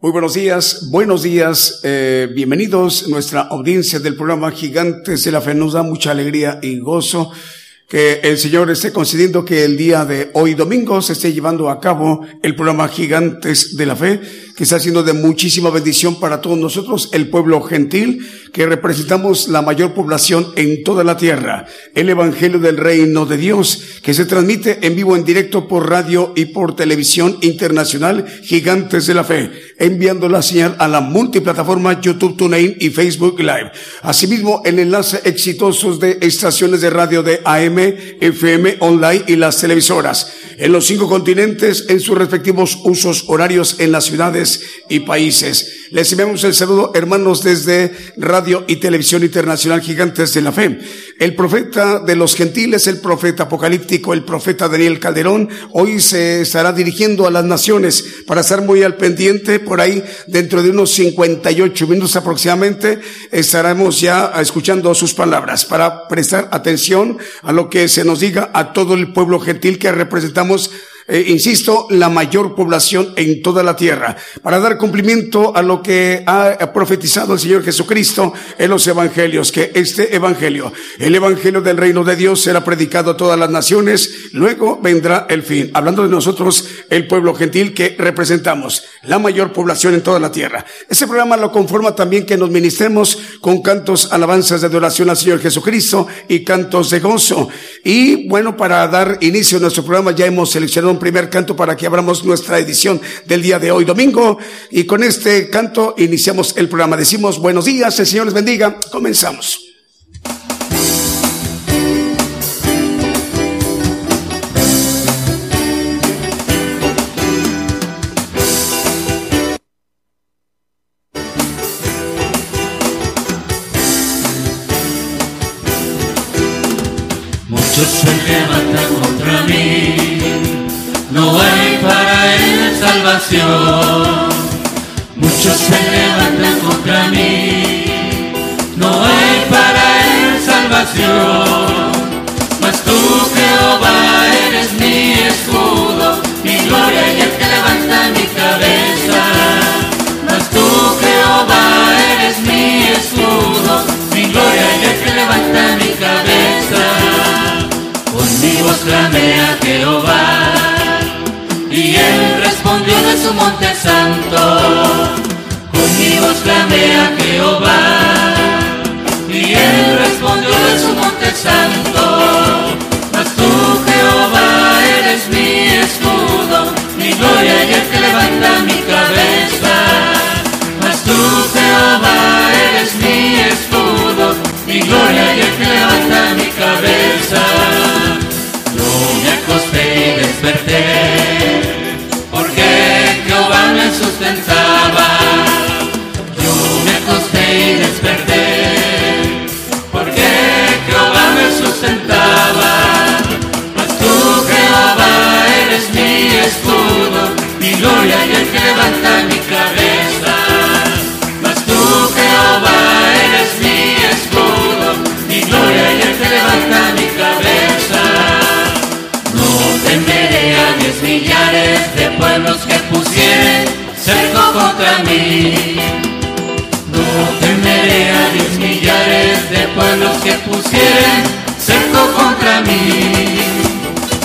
Muy buenos días, buenos días, eh, bienvenidos nuestra audiencia del programa Gigantes de la Fe. Nos da mucha alegría y gozo que el Señor esté concediendo que el día de hoy domingo se esté llevando a cabo el programa Gigantes de la Fe, que está siendo de muchísima bendición para todos nosotros, el pueblo gentil, que representamos la mayor población en toda la tierra. El Evangelio del Reino de Dios, que se transmite en vivo, en directo por radio y por televisión internacional, Gigantes de la Fe, enviando la señal a la multiplataforma YouTube, TuneIn y Facebook Live. Asimismo, el enlace exitosos de estaciones de radio de AM FM, online y las televisoras en los cinco continentes en sus respectivos usos horarios en las ciudades y países. Les enviamos el saludo, hermanos, desde Radio y Televisión Internacional Gigantes de la Fe. El profeta de los gentiles, el profeta apocalíptico, el profeta Daniel Calderón, hoy se estará dirigiendo a las naciones para estar muy al pendiente. Por ahí, dentro de unos 58 minutos aproximadamente, estaremos ya escuchando sus palabras para prestar atención a lo que se nos diga a todo el pueblo gentil que representamos eh, insisto, la mayor población en toda la tierra, para dar cumplimiento a lo que ha profetizado el Señor Jesucristo en los evangelios, que este evangelio, el evangelio del reino de Dios será predicado a todas las naciones, luego vendrá el fin. Hablando de nosotros, el pueblo gentil que representamos, la mayor población en toda la tierra. Ese programa lo conforma también que nos ministremos con cantos, alabanzas de adoración al Señor Jesucristo y cantos de gozo. Y bueno, para dar inicio a nuestro programa ya hemos seleccionado primer canto para que abramos nuestra edición del día de hoy, domingo. Y con este canto iniciamos el programa. Decimos buenos días, el Señor les bendiga. Comenzamos. Muchos se levantan contra mí, no hay para él salvación. Mas tú, Jehová, eres mi escudo, mi gloria y el que levanta mi cabeza. Mas tú, Jehová, eres mi escudo, mi gloria y el que levanta mi cabeza. Conmigo clamé a Jehová santo. Conmigo clamé a Jehová. Y él respondió de su monte santo. Mas tú, Jehová, eres mi escudo, mi gloria y el levanta mi cabeza, mas tú Jehová eres mi escudo, mi gloria y el que levanta mi cabeza. No temeré a diez millares de pueblos que pusieren cerco contra mí. No temeré a diez millares de pueblos que pusieren cerco contra mí.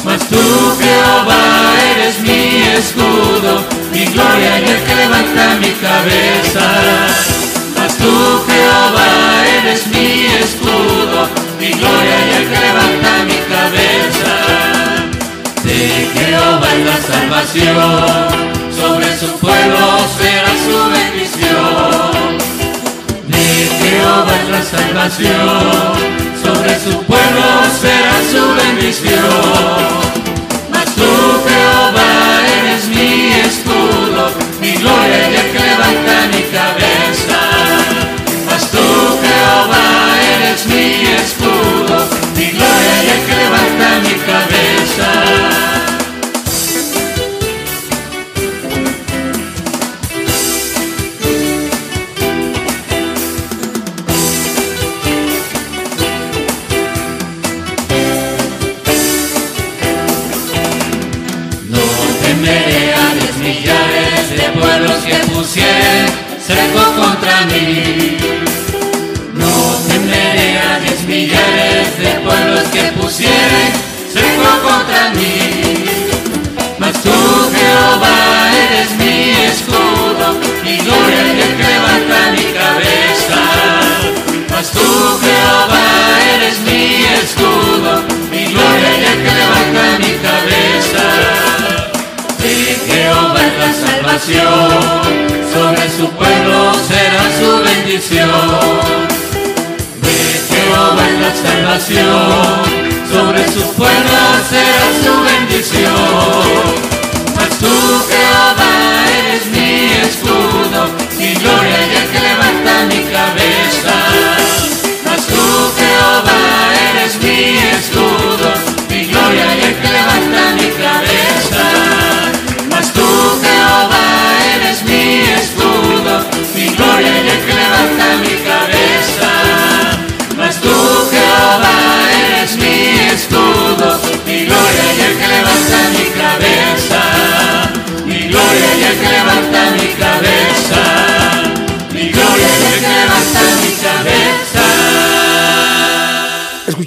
Mas tú Jehová eres mi escudo, gloria y el que levanta mi cabeza. Mas tú, Jehová, eres mi escudo, mi gloria y el que levanta mi cabeza. De Jehová es la salvación, sobre su pueblo será su bendición. De Jehová es la salvación, sobre su pueblo será su bendición.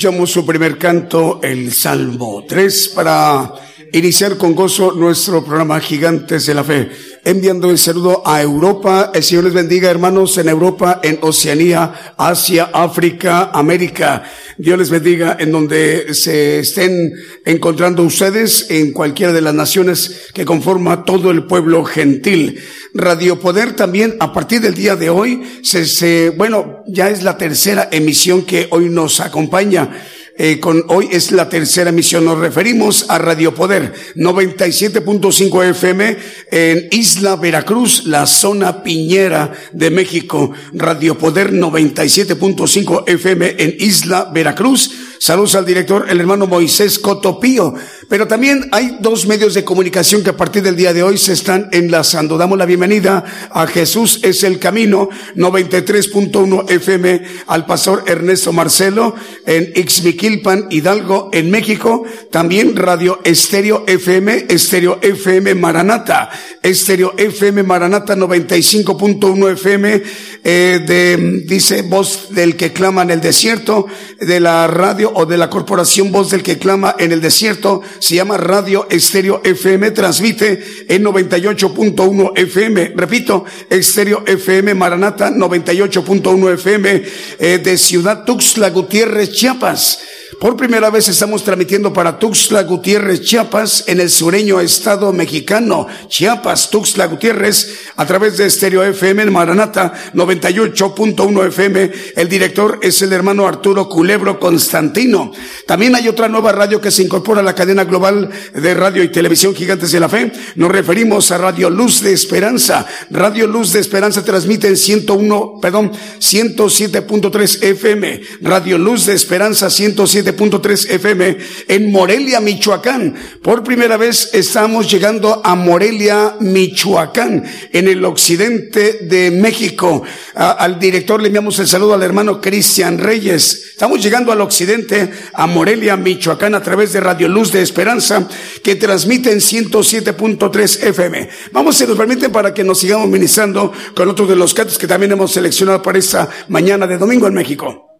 Escuchamos su primer canto, el Salmo 3, para iniciar con gozo nuestro programa Gigantes de la Fe enviando el saludo a Europa. El Señor les bendiga, hermanos, en Europa, en Oceanía, Asia, África, América. Dios les bendiga en donde se estén encontrando ustedes, en cualquiera de las naciones que conforma todo el pueblo gentil. Radio Poder también, a partir del día de hoy, se, se bueno, ya es la tercera emisión que hoy nos acompaña. Eh, con hoy es la tercera emisión. Nos referimos a Radio Poder 97.5 FM en Isla Veracruz, la zona piñera de México. Radio Poder 97.5 FM en Isla Veracruz. Saludos al director, el hermano Moisés Cotopío. Pero también hay dos medios de comunicación que a partir del día de hoy se están enlazando. Damos la bienvenida a Jesús es el camino 93.1 FM al pastor Ernesto Marcelo en Ixmiquí Quilpan, Hidalgo, en México. También Radio Estéreo FM, Estéreo FM Maranata, Estéreo FM Maranata 95.1 FM, eh, de, dice, voz del que clama en el desierto, de la radio o de la corporación voz del que clama en el desierto, se llama Radio Estéreo FM, transmite en 98.1 FM, repito, Estéreo FM Maranata 98.1 FM, eh, de Ciudad Tuxtla Gutiérrez, Chiapas. Por primera vez estamos transmitiendo para Tuxtla Gutiérrez, Chiapas, en el sureño estado mexicano, Chiapas, Tuxtla Gutiérrez, a través de Stereo FM en Maranata 98.1 FM. El director es el hermano Arturo Culebro Constantino. También hay otra nueva radio que se incorpora a la cadena global de radio y televisión Gigantes de la Fe. Nos referimos a Radio Luz de Esperanza. Radio Luz de Esperanza transmite en 101, perdón, 107.3 FM. Radio Luz de Esperanza 107 7.3 FM en Morelia, Michoacán. Por primera vez estamos llegando a Morelia, Michoacán, el occidente de México. al director le enviamos el saludo al hermano Cristian Reyes. Estamos llegando al occidente, a Morelia, Michoacán, a través de Radio Luz de Esperanza, que transmite en 107.3 FM. Vamos, si nos permiten, para que nos sigamos ministrando con otros de los cantos que también hemos seleccionado para esta mañana de domingo en México.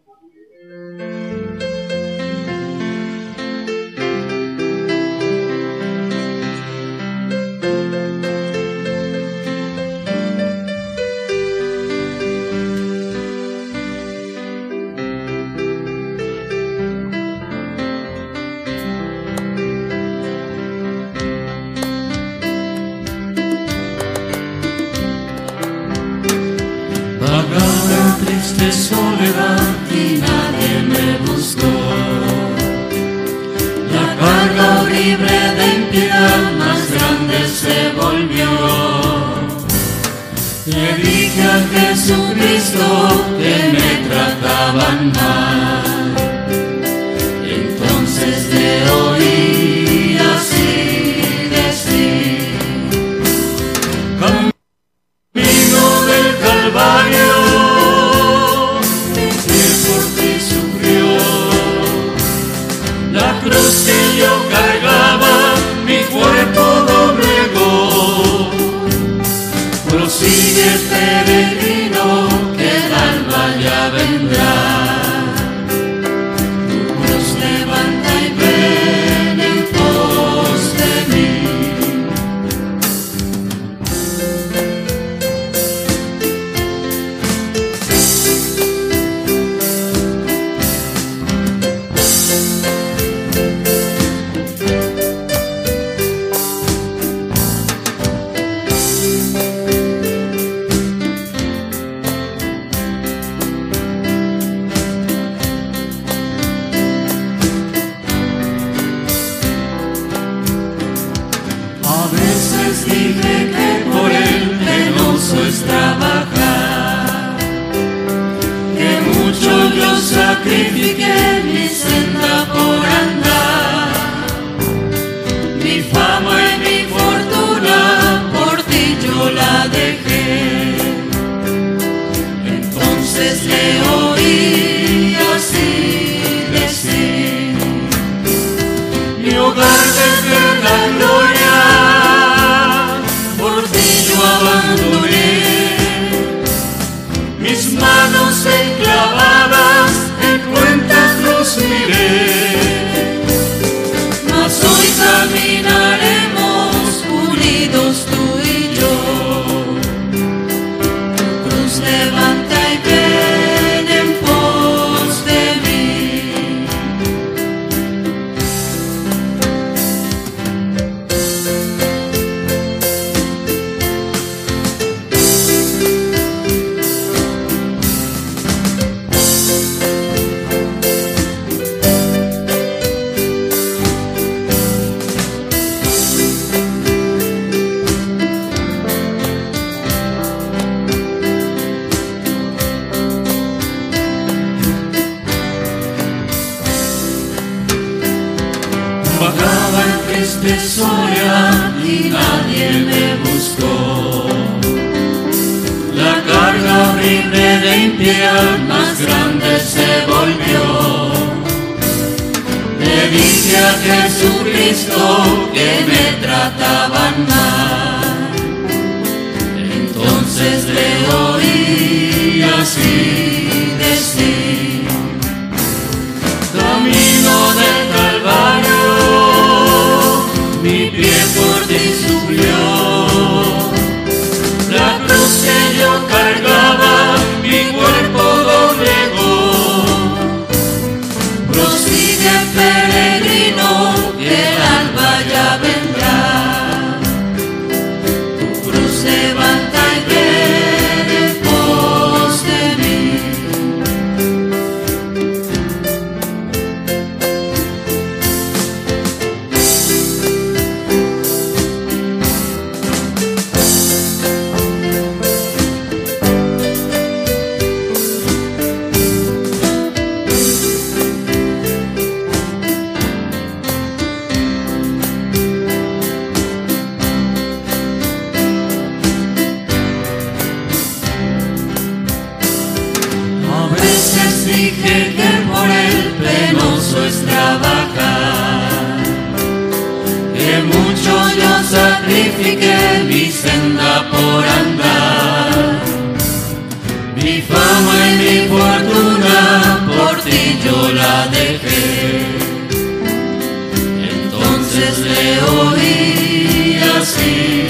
Oí así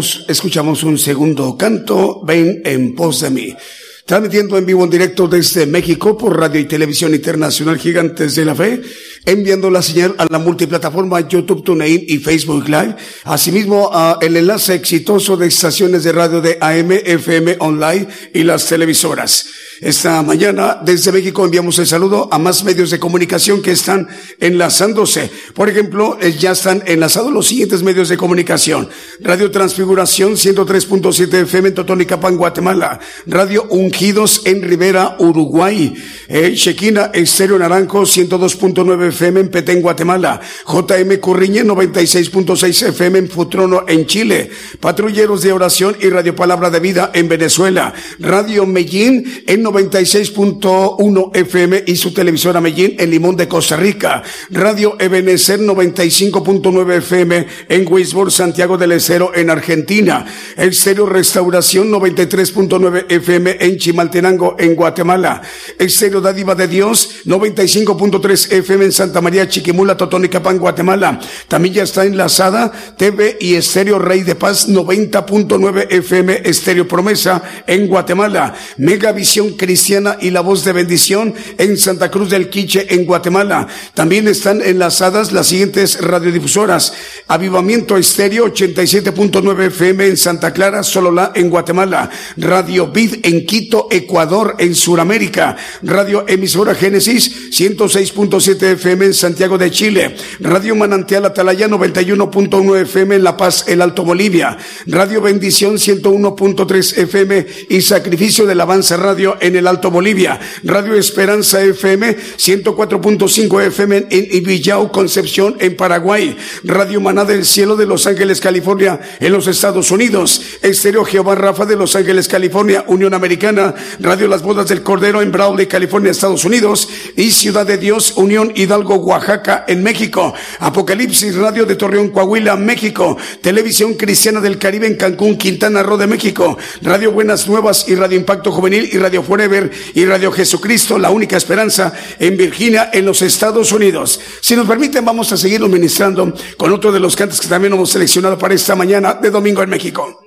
escuchamos un segundo canto, Ven en pos de mí. Transmitiendo en vivo en directo desde México por Radio y Televisión Internacional Gigantes de la Fe enviando la señal a la multiplataforma YouTube, TuneIn y Facebook Live. Asimismo, a el enlace exitoso de estaciones de radio de AM, FM Online y las televisoras. Esta mañana desde México enviamos el saludo a más medios de comunicación que están enlazándose. Por ejemplo, eh, ya están enlazados los siguientes medios de comunicación. Radio Transfiguración 103.7 FM en Totonicapán, Guatemala. Radio Ungidos en Rivera, Uruguay. Eh, Chequina Estéreo Naranjo 102.9 FM en Petén, Guatemala. JM Curriñe 96.6 FM en Futrono en Chile. Patrulleros de Oración y Radio Palabra de Vida en Venezuela. Radio Medellín en 96.1 FM y su televisora Medellín en Limón de Costa Rica. Radio Ebenecer 95.9 FM en Wisborne, Santiago del Estero en Argentina. Exterior Restauración 93.9 FM en Chimaltenango en Guatemala. Exterior Dádiva de Dios 95.3 FM en Santa María Chiquimula, Totonicapán, Guatemala. También ya está enlazada TV y Estéreo Rey de Paz 90.9 FM Estéreo Promesa en Guatemala. Megavisión Cristiana y La Voz de Bendición en Santa Cruz del Quiche, en Guatemala. También están enlazadas las siguientes radiodifusoras. Avivamiento Estéreo 87.9 FM en Santa Clara, Solola, en Guatemala. Radio Vid en Quito, Ecuador, en Sudamérica. Radio Emisora Génesis 106.7 FM en Santiago de Chile. Radio Manantial Atalaya 91.1 FM en La Paz, el Alto Bolivia. Radio Bendición 101.3 FM y Sacrificio del Avanza Radio en el Alto Bolivia, Radio Esperanza FM 104.5 FM en Ibillau, Concepción, en Paraguay, Radio Maná del Cielo de Los Ángeles, California, en los Estados Unidos, Estéreo Jehová Rafa de Los Ángeles, California, Unión Americana, Radio Las Bodas del Cordero en Brawley, California, Estados Unidos, y Ciudad de Dios, Unión Hidalgo, Oaxaca, en México, Apocalipsis Radio de Torreón, Coahuila, México, Televisión Cristiana del Caribe en Cancún, Quintana Roo de México, Radio Buenas Nuevas y Radio Impacto Juvenil y Radio Forever y Radio Jesucristo, la única esperanza en Virginia, en los Estados Unidos. Si nos permiten, vamos a seguirlo ministrando con otro de los cantos que también hemos seleccionado para esta mañana de domingo en México.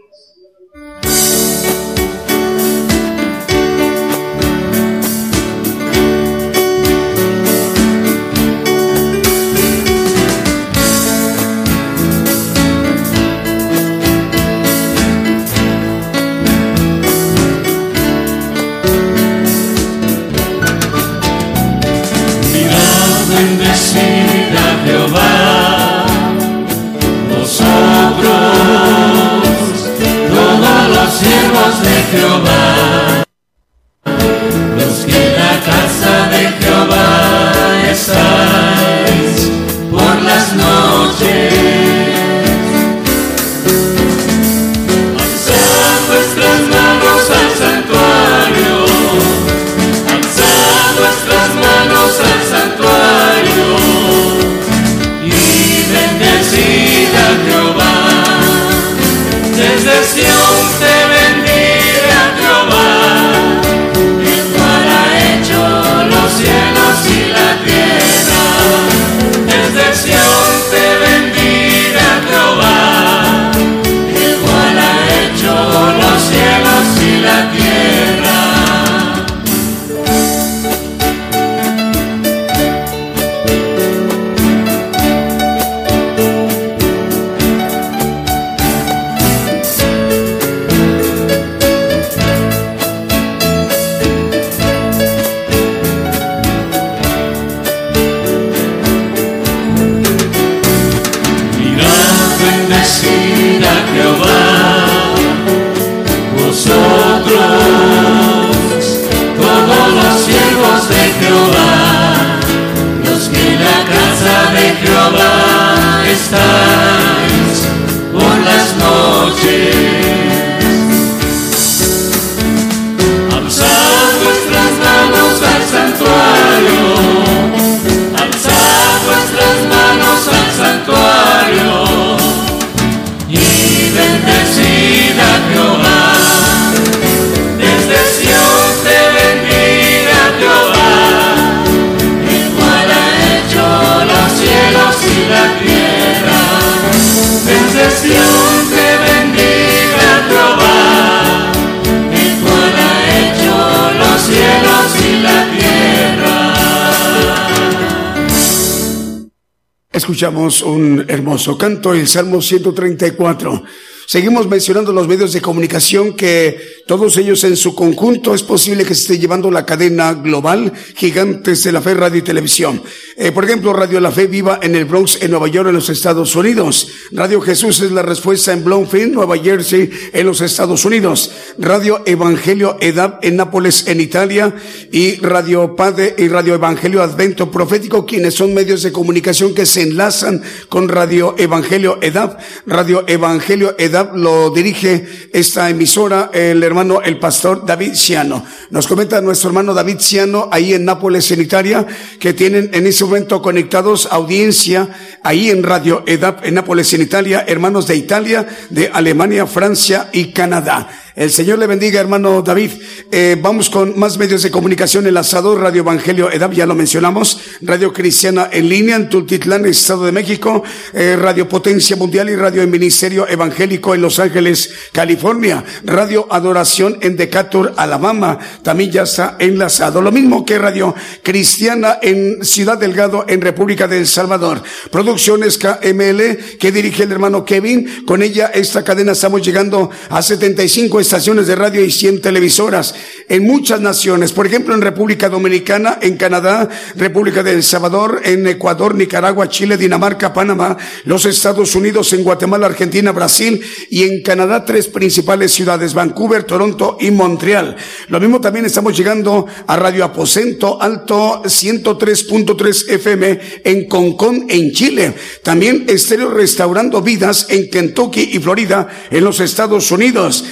Un hermoso canto, el Salmo 134. Seguimos mencionando los medios de comunicación que todos ellos en su conjunto es posible que se esté llevando la cadena global Gigantes de la Fe Radio y Televisión. Eh, por ejemplo, Radio La Fe viva en el Bronx, en Nueva York, en los Estados Unidos. Radio Jesús es la respuesta en Bloomfield, Nueva Jersey, en los Estados Unidos. Radio Evangelio Edad en Nápoles, en Italia. Y Radio Padre y Radio Evangelio Advento Profético, quienes son medios de comunicación que se enlazan con Radio Evangelio Edad. Radio Evangelio Edad lo dirige esta emisora el hermano, el pastor David Ciano. Nos comenta nuestro hermano David Ciano ahí en Nápoles, en Italia, que tienen en ese momento conectados audiencia ahí en Radio EDAP en Nápoles, en Italia, hermanos de Italia, de Alemania, Francia y Canadá. El Señor le bendiga, hermano David. Eh, vamos con más medios de comunicación enlazado, Radio Evangelio EDAP, ya lo mencionamos, Radio Cristiana en línea en Tultitlán, Estado de México, eh, Radio Potencia Mundial y Radio Ministerio Evangélico en Los Ángeles, California, Radio Adoración en Decatur, Alabama, también ya está enlazado. Lo mismo que Radio Cristiana en Ciudad Delgado, en República de El Salvador. Producciones KML, que dirige el hermano Kevin. Con ella, esta cadena estamos llegando a 75 estaciones de radio y 100 televisoras en muchas naciones. Por ejemplo, en República Dominicana, en Canadá, República de El Salvador, en Ecuador, Nicaragua, Chile, Dinamarca, Panamá, los Estados Unidos, en Guatemala, Argentina, Brasil y en Canadá tres principales ciudades, Vancouver, Toronto y Montreal. Lo mismo también estamos llegando a Radio Aposento Alto 103.3 FM en Concón, en Chile. También Estéreo Restaurando Vidas en Kentucky y Florida, en los Estados Unidos.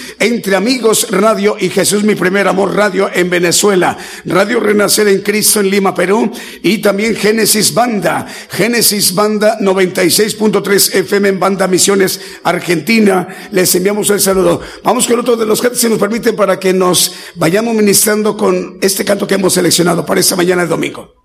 Entre Amigos Radio y Jesús Mi Primer Amor Radio en Venezuela, Radio Renacer en Cristo en Lima, Perú y también Génesis Banda, Génesis Banda 96.3 FM en Banda Misiones Argentina. Les enviamos el saludo. Vamos con otro de los cantos si nos permiten para que nos vayamos ministrando con este canto que hemos seleccionado para esta mañana de domingo.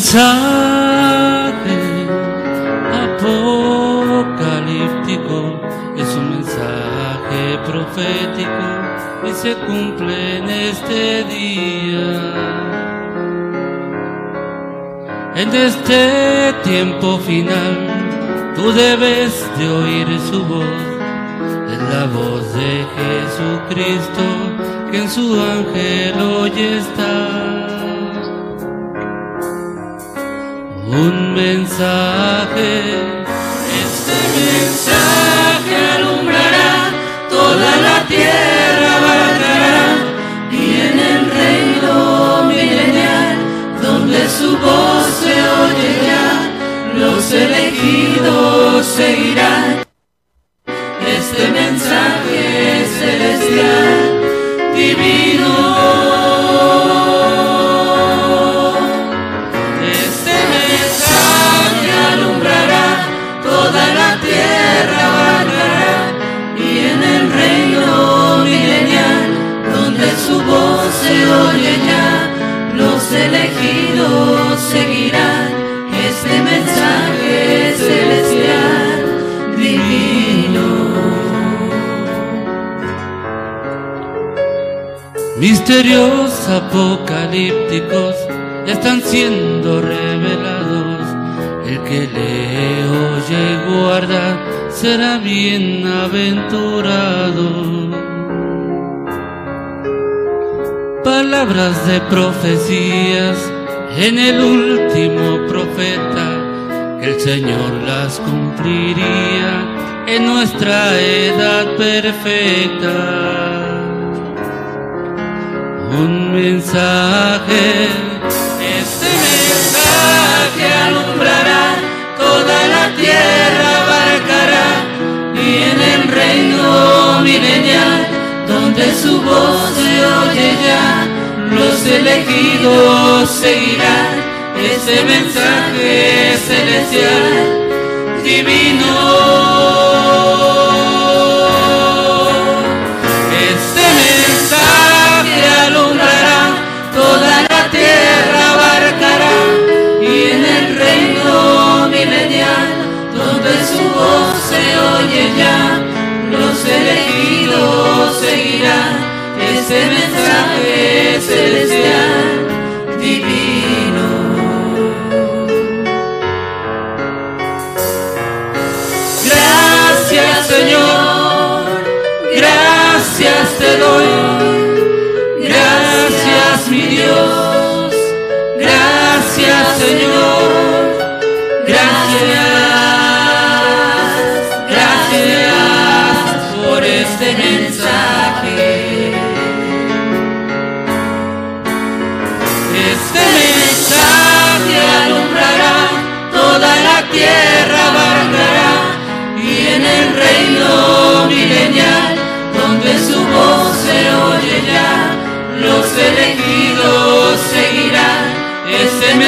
Mensaje apocalíptico, es un mensaje profético y se cumple en este día. En este tiempo final, tú debes de oír su voz, es la voz de Jesucristo que en su ángel hoy está. Este mensaje alumbrará toda la tierra, abarcará y en el reino milenial, donde su voz se oye ya, los elegidos seguirán. Misterios apocalípticos están siendo revelados. El que lee, oye y guarda será bienaventurado palabras de profecías en el último profeta, el Señor las cumpliría en nuestra edad perfecta. Un mensaje, este mensaje alumbrará toda la tierra, abarcará y en el reino milenial donde su voz se oye ya, los elegidos seguirán ese mensaje celestial divino. de su voz se oye ya, los elegidos seguirán este mensaje celestial divino. Gracias Señor, gracias te doy, gracias mi Dios.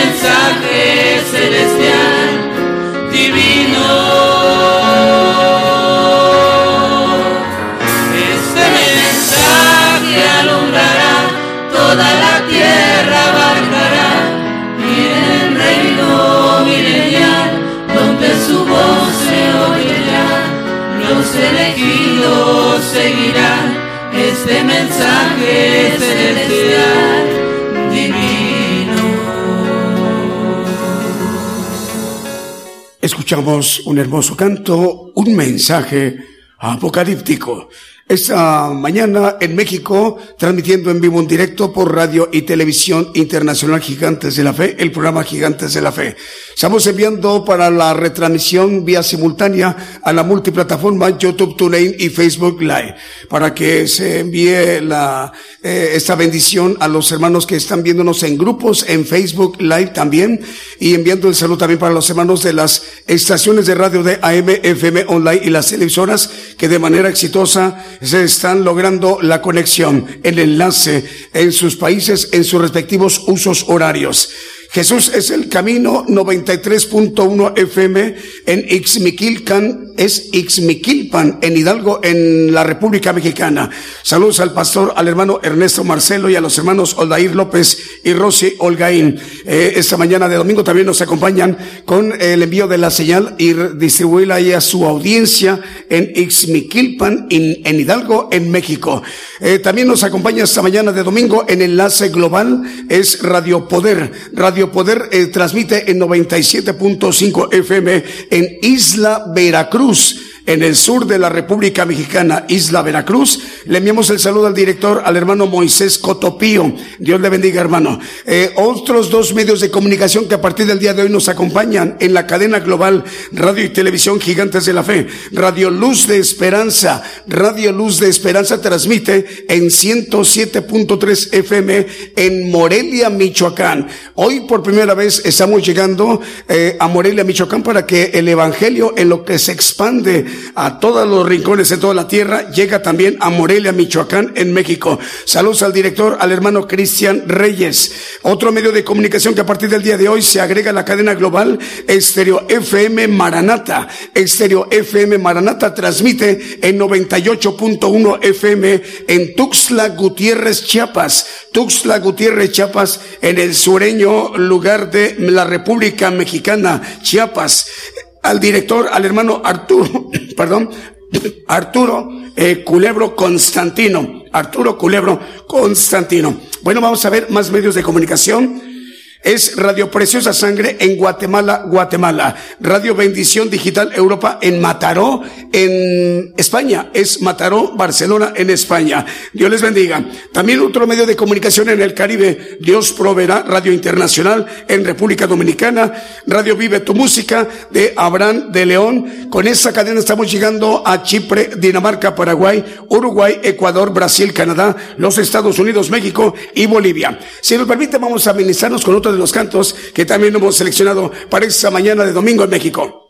Mensaje celestial, divino. Este mensaje alumbrará toda la tierra, abarcará y en el reino milenial, donde su voz se ya, los elegidos seguirán este mensaje celestial Un hermoso canto, un mensaje apocalíptico. Esta mañana en México, transmitiendo en vivo en directo por radio y televisión internacional Gigantes de la Fe, el programa Gigantes de la Fe. Estamos enviando para la retransmisión vía simultánea a la multiplataforma YouTube, TuneIn y Facebook Live, para que se envíe la, eh, esta bendición a los hermanos que están viéndonos en grupos, en Facebook Live también, y enviando el saludo también para los hermanos de las estaciones de radio de AM, FM Online y las televisoras que de manera exitosa se están logrando la conexión, el enlace en sus países, en sus respectivos usos horarios. Jesús es el camino 93.1 FM en Ixmiquilcan, es Ixmiquilpan en Hidalgo, en la República Mexicana. Saludos al pastor, al hermano Ernesto Marcelo y a los hermanos Oldair López y Rosy Olgaín. Eh, esta mañana de domingo también nos acompañan con el envío de la señal y distribuirla ahí a su audiencia en Ixmiquilpan, en, en Hidalgo, en México. Eh, también nos acompaña esta mañana de domingo en enlace global, es Radio Poder. Radio Poder eh, transmite en 97.5 FM en Isla Veracruz en el sur de la República Mexicana, Isla Veracruz. Le enviamos el saludo al director, al hermano Moisés Cotopío. Dios le bendiga, hermano. Eh, otros dos medios de comunicación que a partir del día de hoy nos acompañan en la cadena global Radio y Televisión Gigantes de la Fe. Radio Luz de Esperanza. Radio Luz de Esperanza transmite en 107.3 FM en Morelia, Michoacán. Hoy por primera vez estamos llegando eh, a Morelia, Michoacán para que el Evangelio en lo que se expande a todos los rincones de toda la tierra, llega también a Morelia, Michoacán, en México. Saludos al director, al hermano Cristian Reyes. Otro medio de comunicación que a partir del día de hoy se agrega a la cadena global Estéreo FM Maranata. Estéreo FM Maranata transmite en 98.1 FM en Tuxtla Gutiérrez, Chiapas. Tuxtla Gutiérrez, Chiapas, en el sureño lugar de la República Mexicana, Chiapas al director, al hermano Arturo, perdón, Arturo eh, Culebro Constantino. Arturo Culebro Constantino. Bueno, vamos a ver más medios de comunicación es Radio Preciosa Sangre en Guatemala, Guatemala. Radio Bendición Digital Europa en Mataró, en España. Es Mataró, Barcelona, en España. Dios les bendiga. También otro medio de comunicación en el Caribe. Dios proveerá Radio Internacional en República Dominicana. Radio Vive tu Música de Abraham de León. Con esa cadena estamos llegando a Chipre, Dinamarca, Paraguay, Uruguay, Ecuador, Brasil, Canadá, los Estados Unidos, México y Bolivia. Si nos permite, vamos a ministrarnos con otro de los cantos que también hemos seleccionado para esta mañana de domingo en México.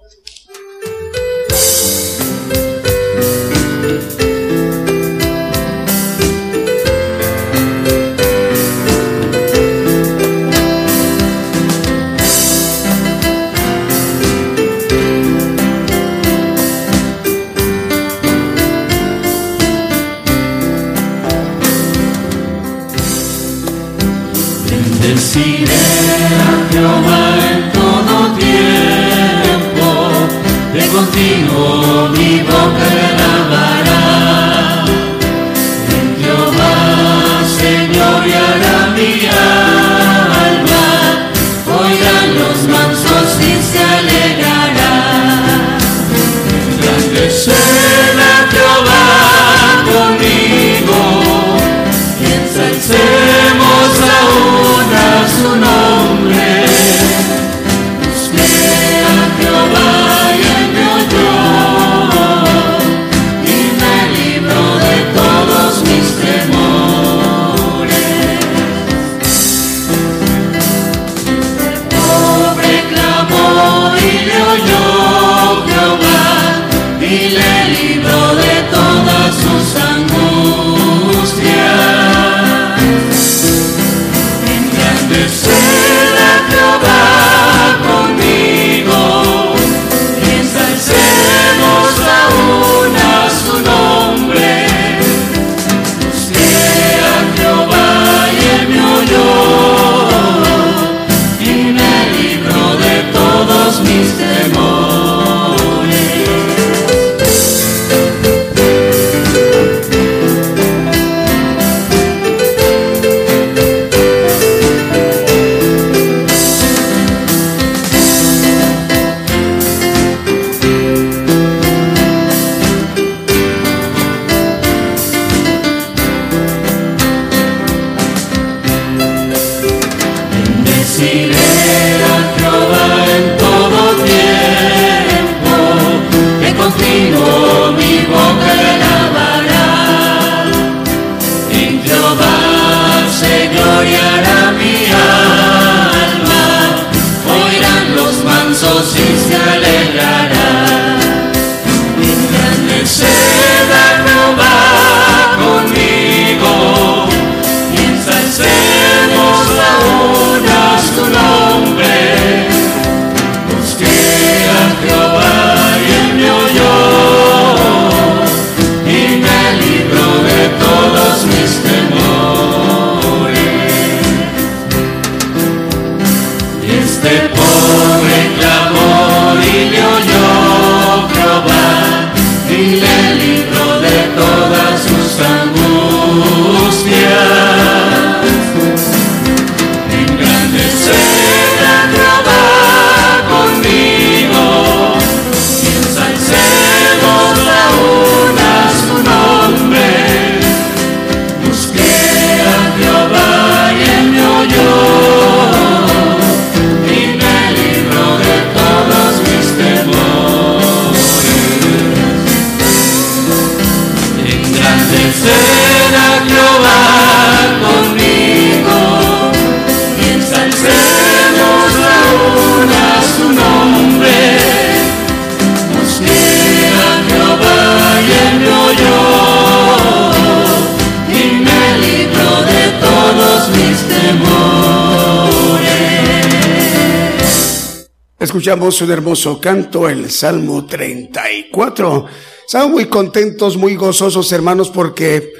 Escuchamos un hermoso canto, el Salmo 34. Estamos muy contentos, muy gozosos, hermanos, porque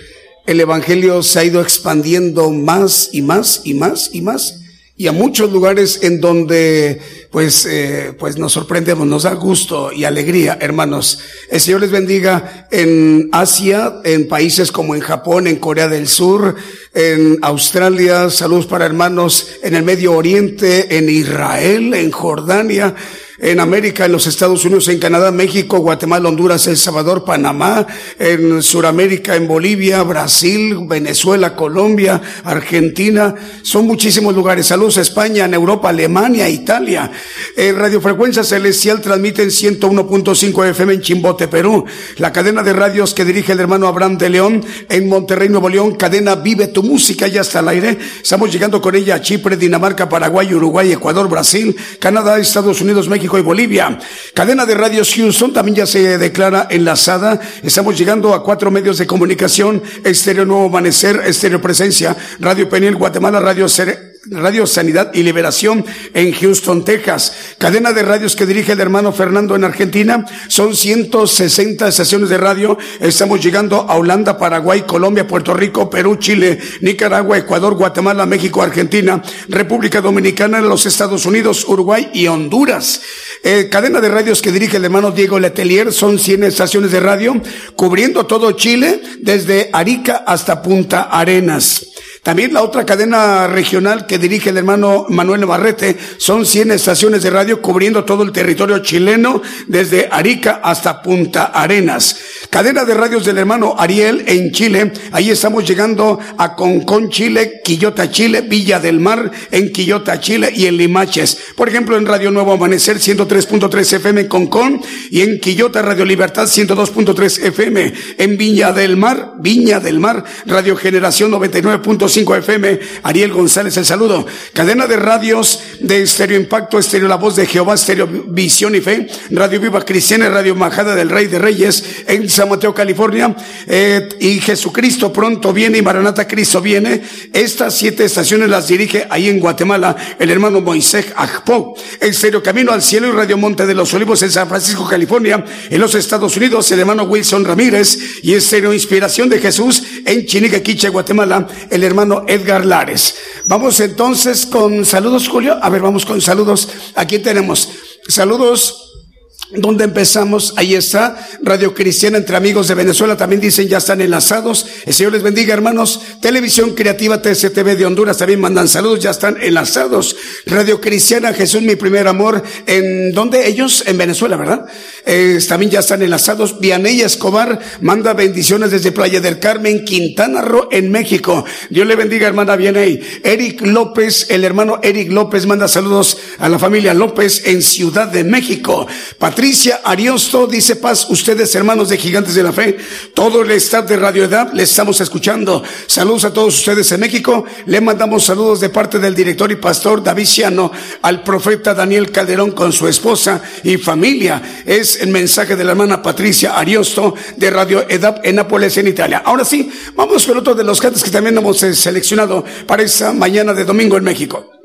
el Evangelio se ha ido expandiendo más y más y más y más y a muchos lugares en donde pues eh, pues nos sorprendemos, nos da gusto y alegría, hermanos. El Señor les bendiga en Asia, en países como en Japón, en Corea del Sur, en Australia, saludos para hermanos en el Medio Oriente, en Israel, en Jordania, en América, en los Estados Unidos, en Canadá, México, Guatemala, Honduras, El Salvador, Panamá, en Sudamérica, en Bolivia, Brasil, Venezuela, Colombia, Argentina. Son muchísimos lugares. Saludos a España, en Europa, Alemania, Italia. En Radiofrecuencia Celestial transmiten 101.5 FM en Chimbote, Perú. La cadena de radios que dirige el hermano Abraham de León en Monterrey, Nuevo León. Cadena Vive tu Música, ya está al aire. Estamos llegando con ella a Chipre, Dinamarca, Paraguay, Uruguay, Ecuador, Brasil, Canadá, Estados Unidos, México y Bolivia. Cadena de radios Houston también ya se declara enlazada. Estamos llegando a cuatro medios de comunicación, Estéreo Nuevo Amanecer, Estéreo Presencia, Radio Peniel, Guatemala, Radio Cere Radio Sanidad y Liberación en Houston, Texas. Cadena de radios que dirige el hermano Fernando en Argentina. Son 160 estaciones de radio. Estamos llegando a Holanda, Paraguay, Colombia, Puerto Rico, Perú, Chile, Nicaragua, Ecuador, Guatemala, México, Argentina, República Dominicana, los Estados Unidos, Uruguay y Honduras. Eh, cadena de radios que dirige el hermano Diego Letelier. Son 100 estaciones de radio cubriendo todo Chile desde Arica hasta Punta Arenas. También la otra cadena regional que dirige el hermano Manuel Navarrete son 100 estaciones de radio cubriendo todo el territorio chileno desde Arica hasta Punta Arenas. Cadena de radios del hermano Ariel en Chile. Ahí estamos llegando a Concón, Chile, Quillota, Chile, Villa del Mar en Quillota, Chile y en Limaches. Por ejemplo, en Radio Nuevo Amanecer 103.3 FM en Concón y en Quillota Radio Libertad 102.3 FM. En Viña del Mar, Viña del Mar, Radio Generación 99.5 5 FM, Ariel González, el saludo. Cadena de radios de Estéreo Impacto, Estéreo La Voz de Jehová, Estéreo Visión y Fe, Radio Viva Cristiana, Radio Majada del Rey de Reyes, en San Mateo, California, eh, y Jesucristo pronto viene y Maranata Cristo viene. Estas siete estaciones las dirige ahí en Guatemala el hermano Moisés Ajpo. Estéreo Camino al Cielo y Radio Monte de los Olivos en San Francisco, California, en los Estados Unidos, el hermano Wilson Ramírez y Estéreo Inspiración de Jesús en Chiniquequiche, Guatemala, el hermano Edgar Lares. Vamos entonces con saludos, Julio. A ver, vamos con saludos. Aquí tenemos saludos donde empezamos, ahí está, Radio Cristiana entre amigos de Venezuela, también dicen ya están enlazados. El Señor les bendiga, hermanos. Televisión Creativa TCTV de Honduras también mandan saludos, ya están enlazados. Radio Cristiana Jesús, mi primer amor, en donde ellos, en Venezuela, ¿verdad? También ya están enlazados. Vianey Escobar manda bendiciones desde Playa del Carmen, Quintana Roo, en México. Dios le bendiga, hermana Vianey. Eric López, el hermano Eric López manda saludos a la familia López en Ciudad de México. Ariosto dice paz, ustedes hermanos de Gigantes de la Fe, todo el staff de Radio Edad le estamos escuchando. Saludos a todos ustedes en México. Le mandamos saludos de parte del director y pastor David Ciano al profeta Daniel Calderón con su esposa y familia. Es el mensaje de la hermana Patricia Ariosto de Radio Edad en Nápoles, en Italia. Ahora sí, vamos con otro de los cantos que también hemos eh, seleccionado para esa mañana de domingo en México.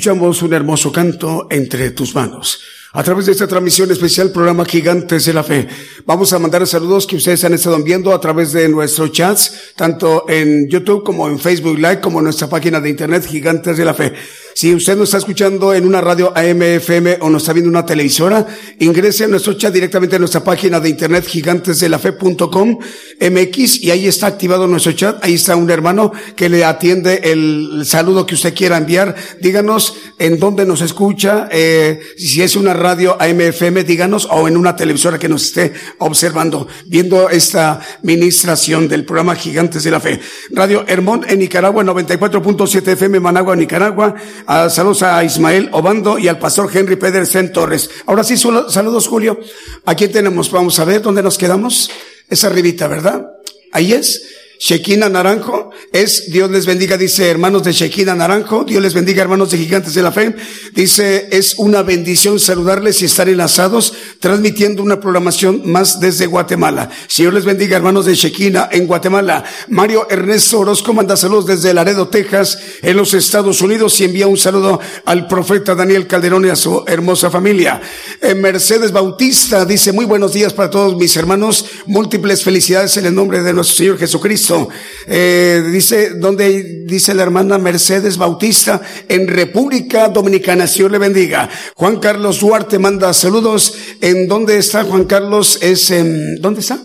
Escuchamos un hermoso canto entre tus manos a través de esta transmisión especial, programa Gigantes de la Fe. Vamos a mandar saludos que ustedes han estado viendo a través de nuestros chats, tanto en YouTube como en Facebook Live, como en nuestra página de internet Gigantes de la Fe. Si usted nos está escuchando en una radio AM, FM o nos está viendo una televisora, ingrese a nuestro chat directamente a nuestra página de internet gigantesdelafe.com MX y ahí está activado nuestro chat. Ahí está un hermano que le atiende el saludo que usted quiera enviar. Díganos en dónde nos escucha, eh, si es una radio AM/FM, díganos, o en una televisora que nos esté observando, viendo esta ministración del programa Gigantes de la Fe. Radio Hermón en Nicaragua, 94.7 FM Managua, Nicaragua. saludos a Ismael Obando y al pastor Henry Pedersen Torres. Ahora sí, saludos Julio. Aquí tenemos, vamos a ver dónde nos quedamos. Es arribita, ¿verdad? Ahí es. Shekina Naranjo es, Dios les bendiga, dice hermanos de Shekina Naranjo, Dios les bendiga hermanos de Gigantes de la Fe, dice, es una bendición saludarles y estar enlazados, transmitiendo una programación más desde Guatemala. Señor les bendiga hermanos de Shekina en Guatemala. Mario Ernesto Orozco manda saludos desde Laredo, Texas, en los Estados Unidos y envía un saludo al profeta Daniel Calderón y a su hermosa familia. Eh, Mercedes Bautista dice, muy buenos días para todos mis hermanos, múltiples felicidades en el nombre de nuestro Señor Jesucristo. Eh, dice, donde dice la hermana Mercedes Bautista, en República Dominicana, Señor le bendiga. Juan Carlos Duarte manda saludos. ¿En dónde está Juan Carlos? Es en, ¿dónde está?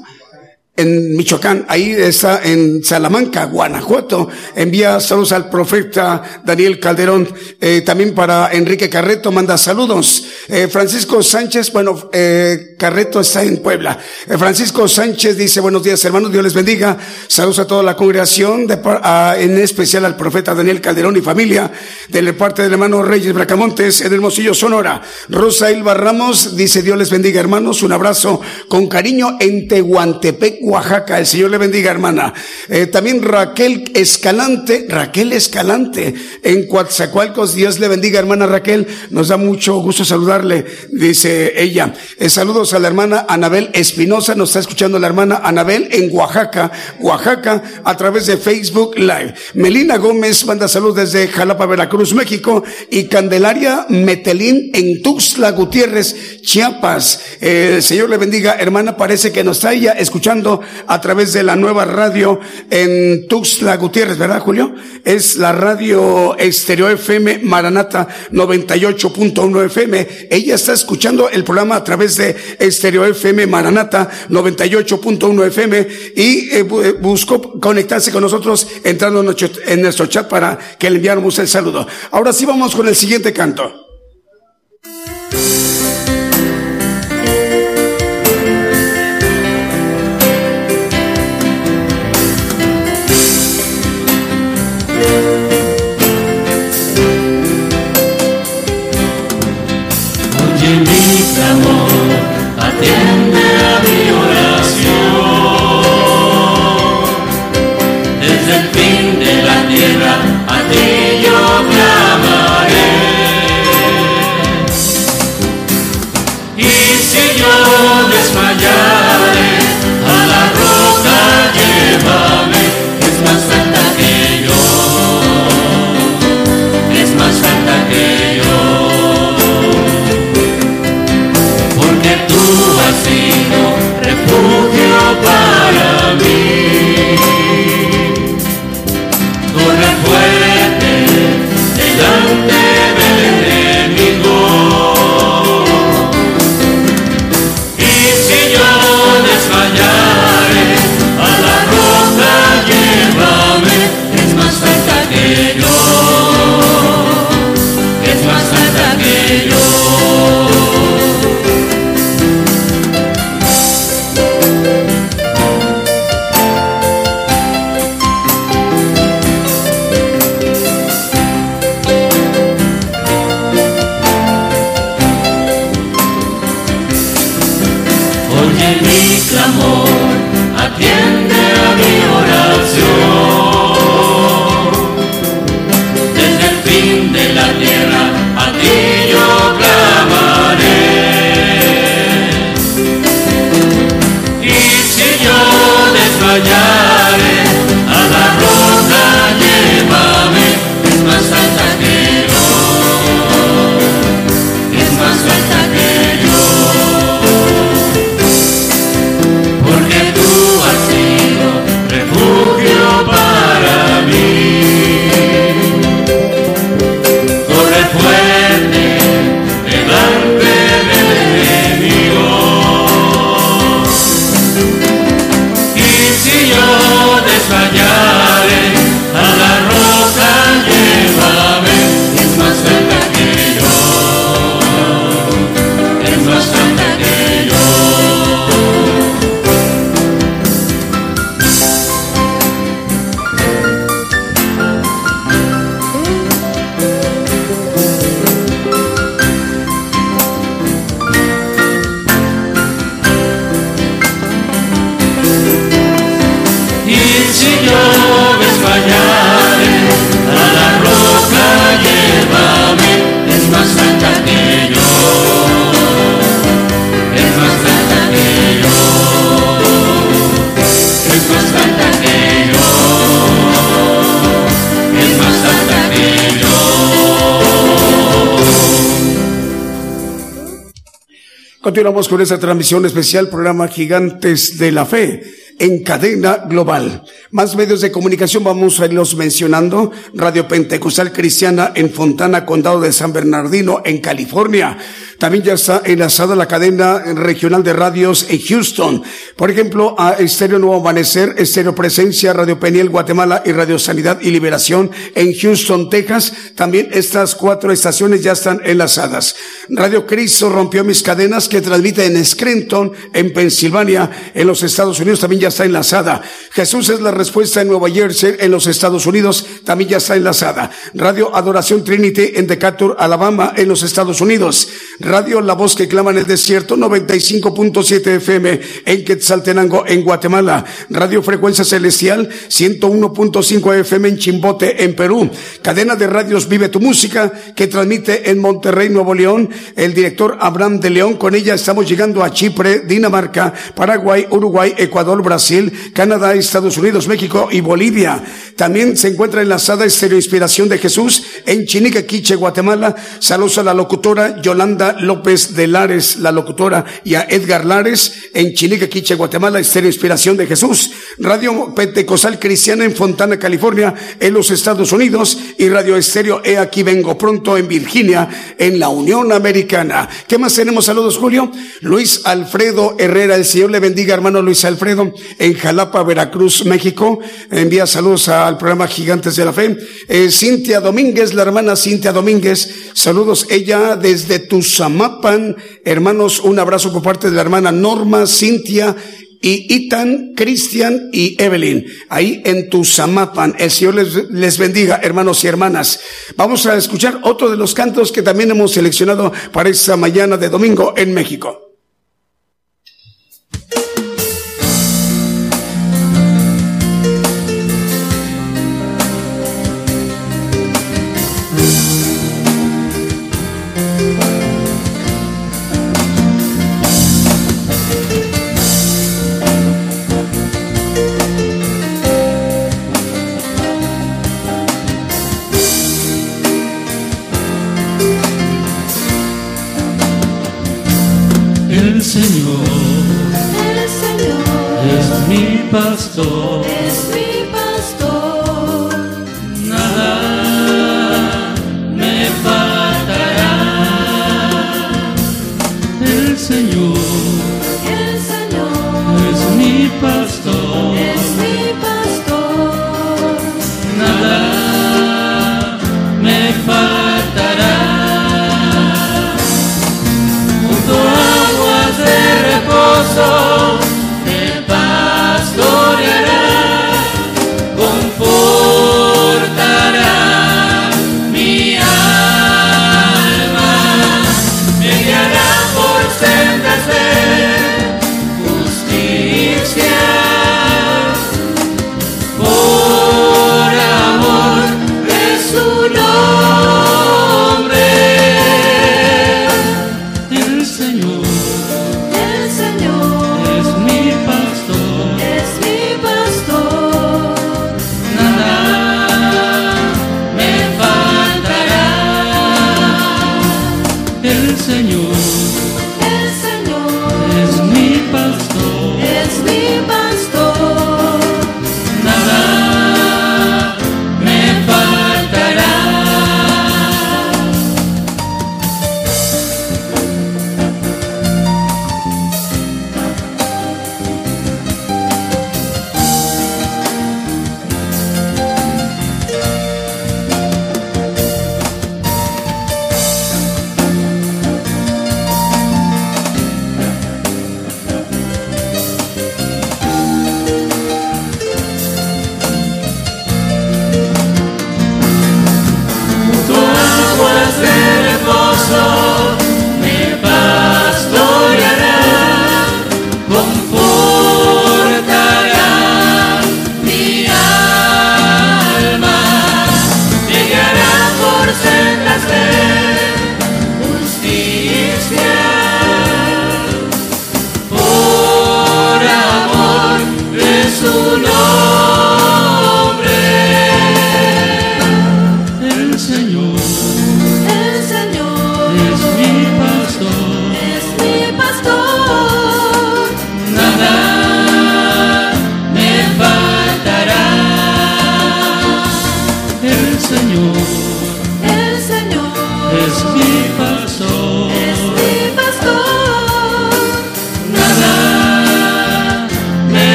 En Michoacán, ahí está en Salamanca, Guanajuato. Envía saludos al profeta Daniel Calderón. Eh, también para Enrique Carreto manda saludos. Eh, Francisco Sánchez, bueno, eh, Carreto está en Puebla. Eh, Francisco Sánchez dice, buenos días hermanos, Dios les bendiga. Saludos a toda la congregación, en especial al profeta Daniel Calderón y familia, de parte del hermano Reyes Bracamontes, en Hermosillo, Sonora. Rosa Ilva Ramos dice, Dios les bendiga hermanos, un abrazo con cariño en Tehuantepec, Oaxaca. El Señor le bendiga, hermana. Eh, también Raquel Escalante, Raquel Escalante en Coatzacoalcos. Dios le bendiga, hermana Raquel. Nos da mucho gusto saludarle, dice ella. Eh, saludos a la hermana Anabel Espinosa. Nos está escuchando la hermana Anabel en Oaxaca, Oaxaca, a través de Facebook Live. Melina Gómez manda saludos desde Jalapa, Veracruz, México. Y Candelaria Metelín en Tuxtla Gutiérrez, Chiapas. Eh, el Señor le bendiga, hermana. Parece que nos está ella escuchando a través de la nueva radio en Tuxtla Gutiérrez, ¿verdad, Julio? Es la radio Estéreo FM Maranata 98.1 FM. Ella está escuchando el programa a través de Estéreo FM Maranata 98.1 FM y eh, eh, buscó conectarse con nosotros entrando en nuestro, en nuestro chat para que le enviáramos el saludo. Ahora sí vamos con el siguiente canto. Continuamos con esta transmisión especial, programa Gigantes de la Fe en cadena global. Más medios de comunicación vamos a irlos mencionando. Radio Pentecostal Cristiana en Fontana, Condado de San Bernardino, en California. También ya está enlazada la cadena regional de radios en Houston. Por ejemplo, a Estéreo Nuevo Amanecer, Estéreo Presencia, Radio Peniel Guatemala y Radio Sanidad y Liberación en Houston, Texas. También estas cuatro estaciones ya están enlazadas. Radio Cristo rompió mis cadenas que transmite en Scranton, en Pensilvania, en los Estados Unidos. También ya está enlazada. Jesús es la respuesta en Nueva Jersey, en los Estados Unidos. También ya está enlazada. Radio Adoración Trinity en Decatur, Alabama, en los Estados Unidos. Radio La Voz que clama en el desierto, 95.7 FM en Quetzaltenango, en Guatemala. Radio Frecuencia Celestial, 101.5 FM en Chimbote, en Perú. Cadena de radios Vive tu Música, que transmite en Monterrey, Nuevo León. El director Abraham de León, con ella estamos llegando a Chipre, Dinamarca, Paraguay, Uruguay, Ecuador, Brasil, Canadá, Estados Unidos, México y Bolivia. También se encuentra enlazada Estéreo Inspiración de Jesús en Chinique, Guatemala. Saludos a la locutora Yolanda López de Lares, la locutora, y a Edgar Lares en Chinique, Quiche, Guatemala, Estéreo Inspiración de Jesús. Radio Pentecostal Cristiana en Fontana, California, en los Estados Unidos, y Radio Estéreo E Aquí Vengo Pronto en Virginia, en la Unión Americana. ¿Qué más tenemos? Saludos, Julio. Luis Alfredo Herrera, el Señor le bendiga, hermano Luis Alfredo, en Jalapa, Veracruz, México. Envía saludos al programa Gigantes de la Fe. Eh, Cintia Domínguez, la hermana Cintia Domínguez, saludos ella desde tus Amapan. Hermanos, un abrazo por parte de la hermana Norma, Cintia y Itan, Cristian y Evelyn, ahí en Tuzamapan. El Señor les, les, bendiga, hermanos y hermanas. Vamos a escuchar otro de los cantos que también hemos seleccionado para esta mañana de domingo en México. Pastor. el Señor.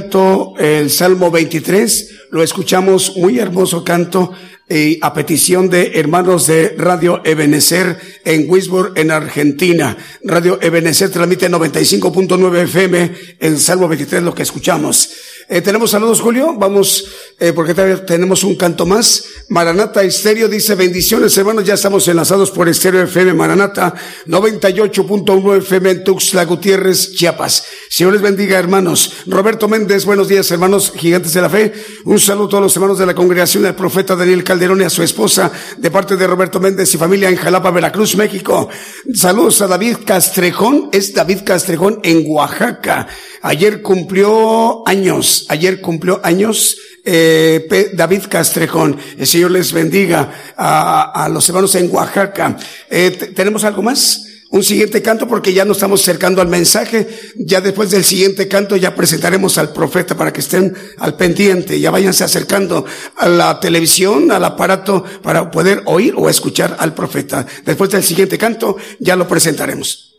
Canto, el Salmo 23, lo escuchamos, muy hermoso canto, y a petición de hermanos de Radio Ebenecer en Wisborne, en Argentina. Radio Ebenecer transmite 95.9 FM, el Salmo 23, lo que escuchamos. Eh, tenemos saludos, Julio. Vamos, eh, porque tenemos un canto más. Maranata Estéreo dice bendiciones, hermanos. Ya estamos enlazados por Estéreo FM Maranata 98.1 FM en Tuxtla Gutiérrez, Chiapas. Señor les bendiga, hermanos. Roberto Méndez, buenos días, hermanos gigantes de la fe. Un saludo a los hermanos de la congregación del profeta Daniel Calderón y a su esposa de parte de Roberto Méndez y familia en Jalapa, Veracruz, México. Saludos a David Castrejón. Es David Castrejón en Oaxaca. Ayer cumplió años, ayer cumplió años eh, David Castrejón. El Señor les bendiga a, los hermanos en Oaxaca. Eh, ¿Tenemos algo más? Un siguiente canto porque ya nos estamos acercando al mensaje. Ya después del siguiente canto ya presentaremos al profeta para que estén al pendiente. Ya váyanse acercando a la televisión, al aparato para poder oír o escuchar al profeta. Después del siguiente canto ya lo presentaremos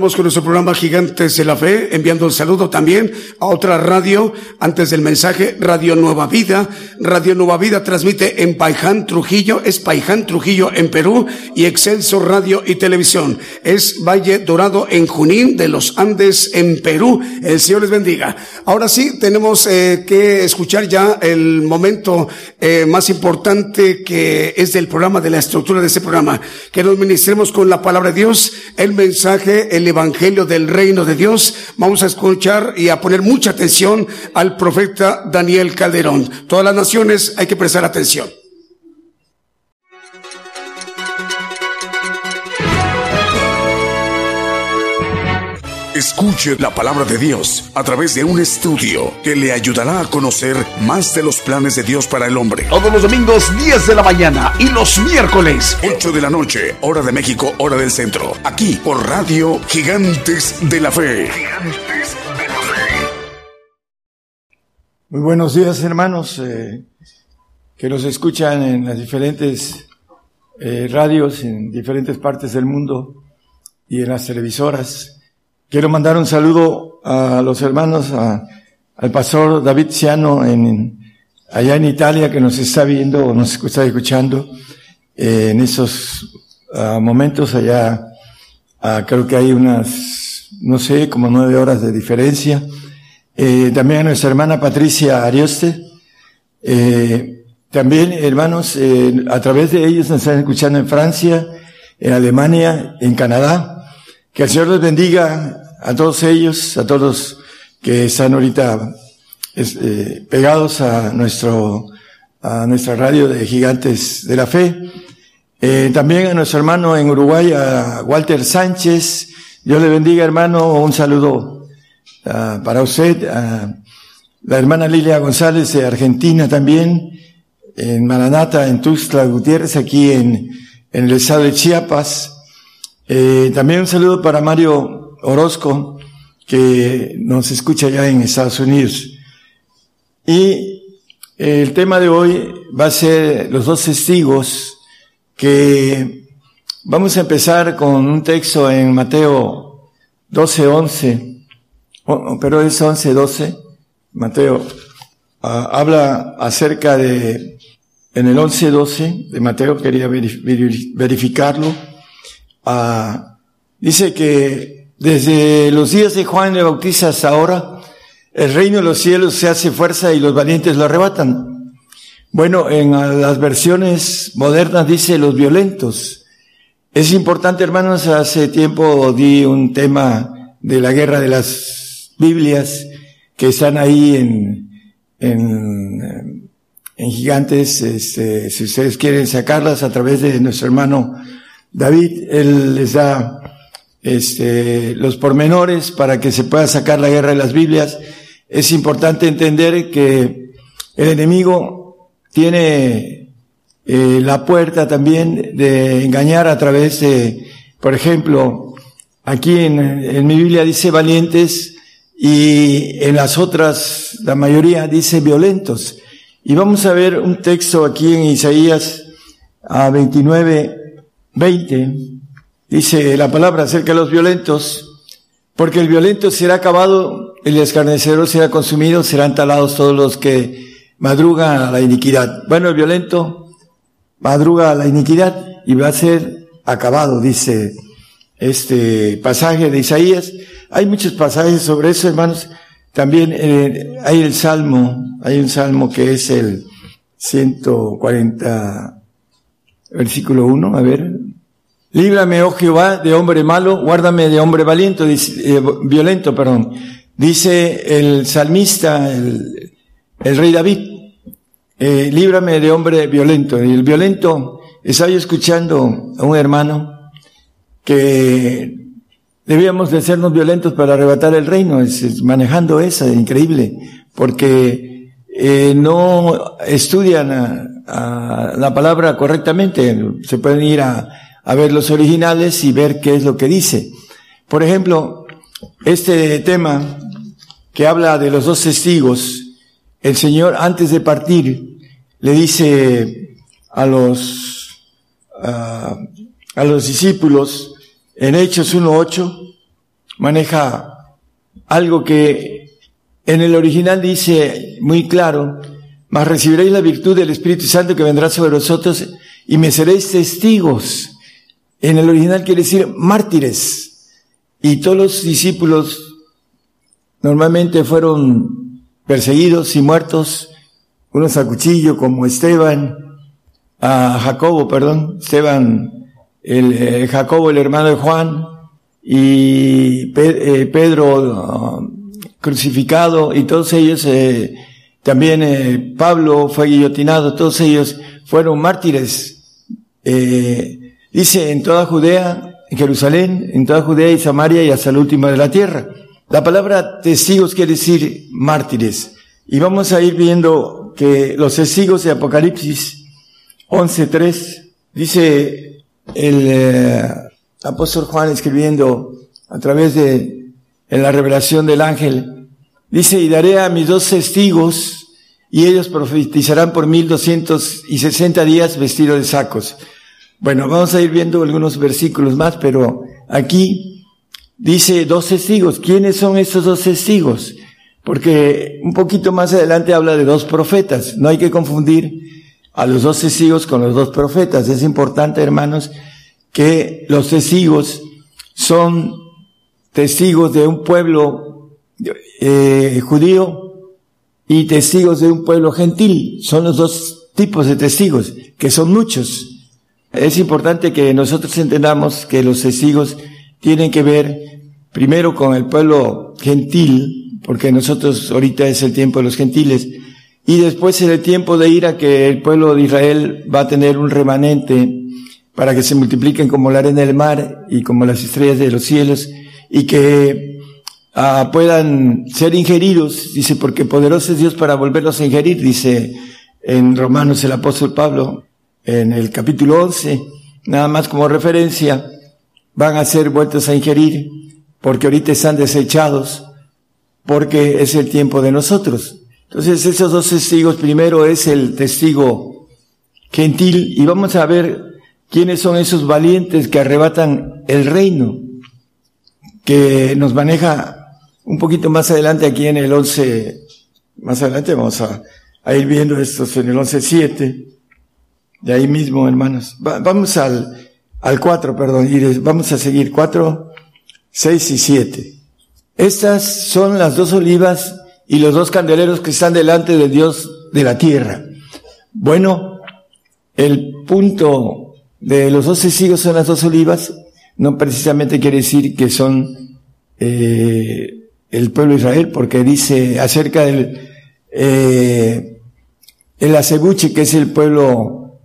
Con nuestro programa Gigantes de la Fe, enviando un saludo también a otra radio antes del mensaje, Radio Nueva Vida. Radio Nueva Vida transmite en Paiján, Trujillo, es Paiján, Trujillo en Perú y Excelso Radio y Televisión. Es Valle Dorado en Junín de los Andes en Perú. El Señor les bendiga. Ahora sí, tenemos eh, que escuchar ya el momento eh, más importante que es del programa, de la estructura de este programa. Que nos ministremos con la palabra de Dios, el mensaje el Evangelio del Reino de Dios, vamos a escuchar y a poner mucha atención al profeta Daniel Calderón. Todas las naciones hay que prestar atención. Escuche la palabra de Dios a través de un estudio que le ayudará a conocer más de los planes de Dios para el hombre. Todos los domingos 10 de la mañana y los miércoles 8 de la noche, hora de México, hora del centro. Aquí por Radio Gigantes de la Fe. Gigantes de la Fe. Muy buenos días hermanos eh, que nos escuchan en las diferentes eh, radios en diferentes partes del mundo y en las televisoras. Quiero mandar un saludo a los hermanos, al pastor David Ciano en, allá en Italia que nos está viendo o nos está escuchando eh, en esos ah, momentos allá. Ah, creo que hay unas, no sé, como nueve horas de diferencia. Eh, también a nuestra hermana Patricia Arioste. Eh, también, hermanos, a través de ellos nos están escuchando en Francia, en Alemania, en Canadá. Que el Señor les bendiga a todos ellos, a todos que están ahorita eh, pegados a nuestro, a nuestra radio de Gigantes de la Fe. Eh, también a nuestro hermano en Uruguay, a Walter Sánchez. Dios le bendiga, hermano. Un saludo uh, para usted. A la hermana Lilia González de Argentina también. En Maranata, en Tuxtla Gutiérrez, aquí en el estado de Chiapas. Eh, también un saludo para Mario Orozco, que nos escucha ya en Estados Unidos. Y el tema de hoy va a ser los dos testigos que vamos a empezar con un texto en Mateo 12, 11, pero es 11, 12. Mateo ah, habla acerca de, en el 11, 12 de Mateo, quería verificarlo, ah, dice que desde los días de Juan el Bautista hasta ahora, el reino de los cielos se hace fuerza y los valientes lo arrebatan. Bueno, en las versiones modernas dice los violentos. Es importante, hermanos, hace tiempo di un tema de la guerra de las Biblias que están ahí en, en, en gigantes, este, si ustedes quieren sacarlas a través de nuestro hermano David, él les da este, los pormenores para que se pueda sacar la guerra de las Biblias. Es importante entender que el enemigo tiene eh, la puerta también de engañar a través de, por ejemplo, aquí en, en mi Biblia dice valientes y en las otras, la mayoría dice violentos. Y vamos a ver un texto aquí en Isaías a 29, 20 Dice la palabra acerca de los violentos, porque el violento será acabado, el escarnecedor será consumido, serán talados todos los que madrugan a la iniquidad. Bueno, el violento madruga a la iniquidad y va a ser acabado, dice este pasaje de Isaías. Hay muchos pasajes sobre eso, hermanos. También eh, hay el salmo, hay un salmo que es el 140, versículo 1, a ver, Líbrame, oh Jehová, de hombre malo, guárdame de hombre valiente, eh, violento, perdón. Dice el salmista, el, rey David, eh, líbrame de hombre violento. Y el violento, estaba escuchando a un hermano que debíamos de sernos violentos para arrebatar el reino, es, manejando esa, increíble, porque eh, no estudian la palabra correctamente, se pueden ir a ver los originales y ver qué es lo que dice. Por ejemplo, este tema que habla de los dos testigos, el Señor antes de partir le dice a los, a los discípulos en Hechos 1.8, maneja algo que en el original dice muy claro, mas recibiréis la virtud del Espíritu Santo que vendrá sobre vosotros y me seréis testigos. En el original quiere decir mártires. Y todos los discípulos normalmente fueron perseguidos y muertos, unos a cuchillo como Esteban, a Jacobo, perdón, Esteban, el, eh, Jacobo el hermano de Juan, y eh, Pedro crucificado, y todos ellos eh, también eh, Pablo fue guillotinado, todos ellos fueron mártires. Eh, dice en toda Judea, en Jerusalén, en toda Judea y Samaria y hasta el último de la tierra. La palabra testigos quiere decir mártires. Y vamos a ir viendo que los testigos de Apocalipsis 11.3 dice el apóstol Juan escribiendo a través de en la revelación del ángel, Dice, y daré a mis dos testigos, y ellos profetizarán por mil doscientos y sesenta días vestidos de sacos. Bueno, vamos a ir viendo algunos versículos más, pero aquí dice dos testigos. ¿Quiénes son estos dos testigos? Porque un poquito más adelante habla de dos profetas. No hay que confundir a los dos testigos con los dos profetas. Es importante, hermanos, que los testigos son testigos de un pueblo eh, judío y testigos de un pueblo gentil. Son los dos tipos de testigos, que son muchos. Es importante que nosotros entendamos que los testigos tienen que ver primero con el pueblo gentil, porque nosotros ahorita es el tiempo de los gentiles, y después es el tiempo de ir a que el pueblo de Israel va a tener un remanente para que se multipliquen como la arena del mar y como las estrellas de los cielos, y que Ah, puedan ser ingeridos, dice, porque poderoso es Dios para volverlos a ingerir, dice en Romanos el apóstol Pablo, en el capítulo 11, nada más como referencia, van a ser vueltos a ingerir, porque ahorita están desechados, porque es el tiempo de nosotros. Entonces esos dos testigos, primero es el testigo gentil, y vamos a ver quiénes son esos valientes que arrebatan el reino, que nos maneja un poquito más adelante, aquí en el 11, más adelante vamos a, ir viendo estos en el 11.7, de ahí mismo, hermanos. vamos al, al 4, perdón, vamos a seguir 4, 6 y 7. Estas son las dos olivas y los dos candeleros que están delante del Dios de la tierra. Bueno, el punto de los dos testigos son las dos olivas, no precisamente quiere decir que son eh, el pueblo de Israel, porque dice acerca del eh, el acebuche, que es el pueblo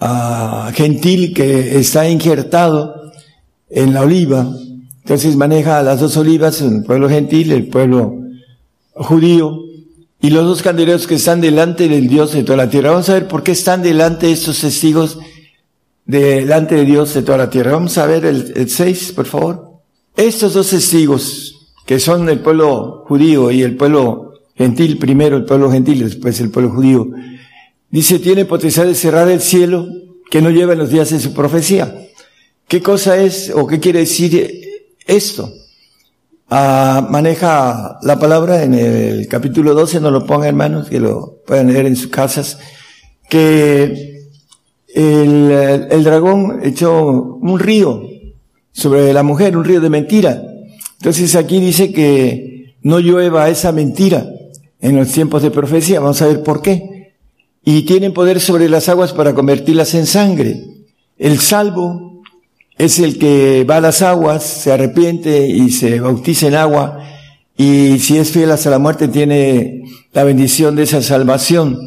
ah, gentil que está injertado en la oliva. Entonces maneja las dos olivas, el pueblo gentil, el pueblo judío, y los dos candeleros que están delante del Dios de toda la tierra. Vamos a ver por qué están delante estos testigos delante de Dios de toda la tierra. Vamos a ver el, el 6, por favor. Estos dos testigos, que son el pueblo judío y el pueblo gentil, primero el pueblo gentil, después el pueblo judío, dice, tiene potestad de cerrar el cielo que no lleva en los días de su profecía. ¿Qué cosa es o qué quiere decir esto? Ah, maneja la palabra en el capítulo 12, no lo ponga hermanos, que lo puedan leer en sus casas, que el, el dragón echó un río sobre la mujer, un río de mentira, entonces aquí dice que no llueva esa mentira en los tiempos de profecía. Vamos a ver por qué. Y tienen poder sobre las aguas para convertirlas en sangre. El salvo es el que va a las aguas, se arrepiente y se bautiza en agua. Y si es fiel hasta la muerte, tiene la bendición de esa salvación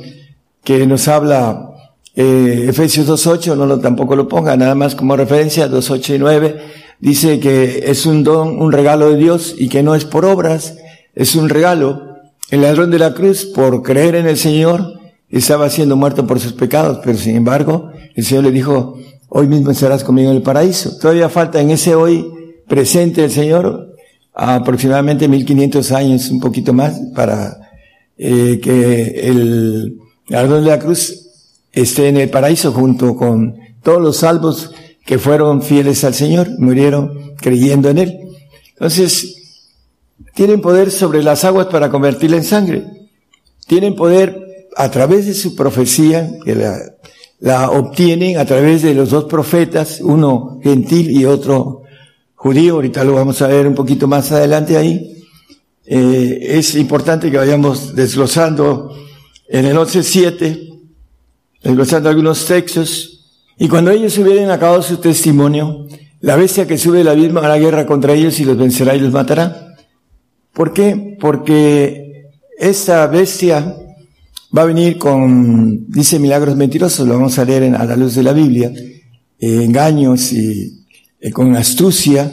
que nos habla eh, Efesios 2.8, no lo tampoco lo ponga, nada más como referencia, 2.8 y 9 dice que es un don, un regalo de Dios y que no es por obras, es un regalo. El ladrón de la cruz, por creer en el Señor, estaba siendo muerto por sus pecados, pero sin embargo, el Señor le dijo, hoy mismo estarás conmigo en el paraíso. Todavía falta en ese hoy presente el Señor aproximadamente 1500 años, un poquito más, para eh, que el ladrón de la cruz esté en el paraíso junto con todos los salvos que fueron fieles al Señor, murieron creyendo en Él. Entonces, tienen poder sobre las aguas para convertirla en sangre. Tienen poder a través de su profecía, que la, la obtienen a través de los dos profetas, uno gentil y otro judío. Ahorita lo vamos a ver un poquito más adelante ahí. Eh, es importante que vayamos desglosando en el 11.7, desglosando algunos textos. Y cuando ellos hubieran acabado su testimonio, la bestia que sube del abismo hará guerra contra ellos y los vencerá y los matará. ¿Por qué? Porque esta bestia va a venir con, dice milagros mentirosos, lo vamos a leer a la luz de la Biblia, eh, engaños y eh, con astucia